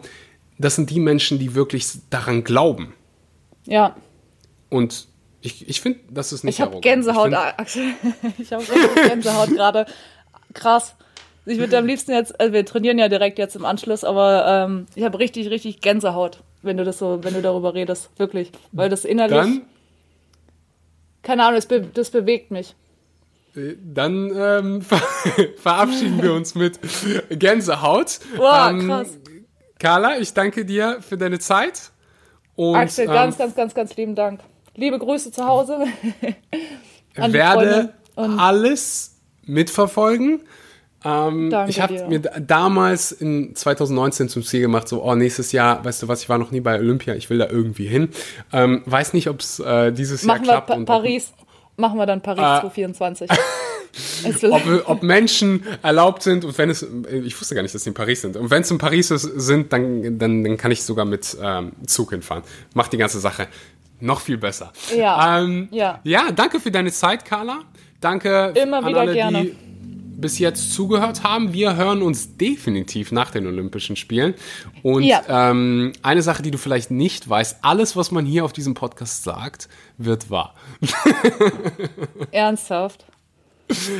das sind die Menschen, die wirklich daran glauben. Ja. Und ich, ich finde, das ist nicht Ich habe Gänsehaut, Axel. Ich habe Gänsehaut gerade. Krass. Ich würde am liebsten jetzt, also wir trainieren ja direkt jetzt im Anschluss, aber ähm, ich habe richtig, richtig Gänsehaut, wenn du das so, wenn du darüber redest, wirklich, weil das innerlich. Dann, keine Ahnung, das, be das bewegt mich. Dann ähm, verabschieden wir uns mit Gänsehaut. Wow, ähm, krass. Carla, ich danke dir für deine Zeit. Und, Axel, ganz, ähm, ganz, ganz, ganz lieben Dank. Liebe Grüße zu Hause. werde alles mitverfolgen. Ähm, Danke ich habe mir damals in 2019 zum Ziel gemacht, so, oh, nächstes Jahr, weißt du was, ich war noch nie bei Olympia, ich will da irgendwie hin. Ähm, weiß nicht, ob es äh, dieses Machen Jahr klappt. Wir pa Paris. Machen wir dann Paris äh, 2024. ob, ob, Menschen erlaubt sind und wenn es, ich wusste gar nicht, dass sie in Paris sind. Und wenn es in Paris sind, dann, dann, dann kann ich sogar mit ähm, Zug hinfahren. Macht die ganze Sache noch viel besser. Ja. Ähm, ja. ja, danke für deine Zeit, Carla. Danke Immer an wieder alle, gerne. die bis jetzt zugehört haben. Wir hören uns definitiv nach den Olympischen Spielen. Und ja. ähm, eine Sache, die du vielleicht nicht weißt, alles, was man hier auf diesem Podcast sagt, wird wahr. Ernsthaft?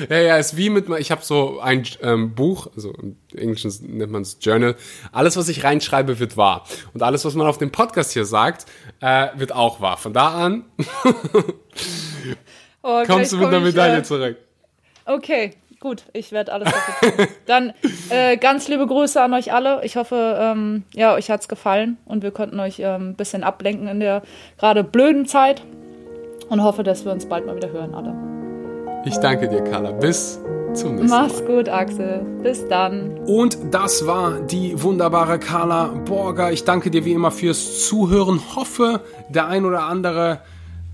Ja, ja, ist wie mit, ich habe so ein ähm, Buch, also im Englischen nennt man es Journal. Alles, was ich reinschreibe, wird wahr. Und alles, was man auf dem Podcast hier sagt, äh, wird auch wahr. Von da an oh, kommst du mit einer Medaille ich, äh, zurück. Okay, Gut, ich werde alles dafür tun. Dann äh, ganz liebe Grüße an euch alle. Ich hoffe, ähm, ja, euch hat es gefallen und wir konnten euch ähm, ein bisschen ablenken in der gerade blöden Zeit und hoffe, dass wir uns bald mal wieder hören, alle. Ich danke dir, Carla. Bis zum nächsten Mal. Mach's gut, Axel. Bis dann. Und das war die wunderbare Carla Borger. Ich danke dir wie immer fürs Zuhören. Hoffe, der ein oder andere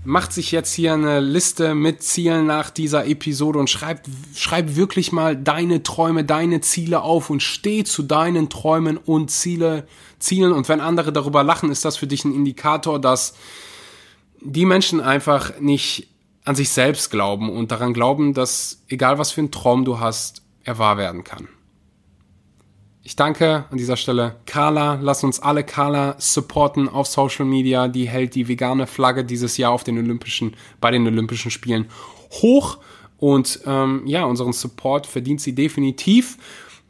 macht sich jetzt hier eine Liste mit Zielen nach dieser Episode und schreibt, schreib wirklich mal deine Träume, deine Ziele auf und steh zu deinen Träumen und Ziele, Zielen. Und wenn andere darüber lachen, ist das für dich ein Indikator, dass die Menschen einfach nicht an sich selbst glauben und daran glauben, dass egal was für ein Traum du hast, er wahr werden kann. Ich danke an dieser Stelle Carla. Lass uns alle Carla supporten auf Social Media. Die hält die vegane Flagge dieses Jahr auf den Olympischen, bei den Olympischen Spielen hoch. Und ähm, ja, unseren Support verdient sie definitiv.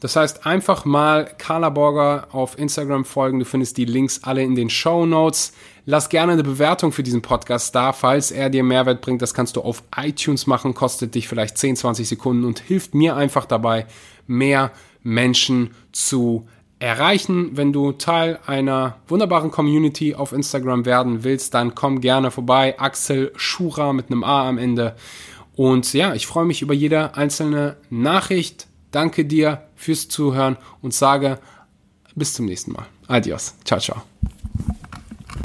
Das heißt, einfach mal Carla Borger auf Instagram folgen. Du findest die Links alle in den Show Notes. Lass gerne eine Bewertung für diesen Podcast da, falls er dir Mehrwert bringt. Das kannst du auf iTunes machen, kostet dich vielleicht 10, 20 Sekunden und hilft mir einfach dabei, mehr Menschen zu erreichen. Wenn du Teil einer wunderbaren Community auf Instagram werden willst, dann komm gerne vorbei. Axel Schura mit einem A am Ende. Und ja, ich freue mich über jede einzelne Nachricht. Danke dir fürs Zuhören und sage bis zum nächsten Mal. Adios. Ciao, ciao.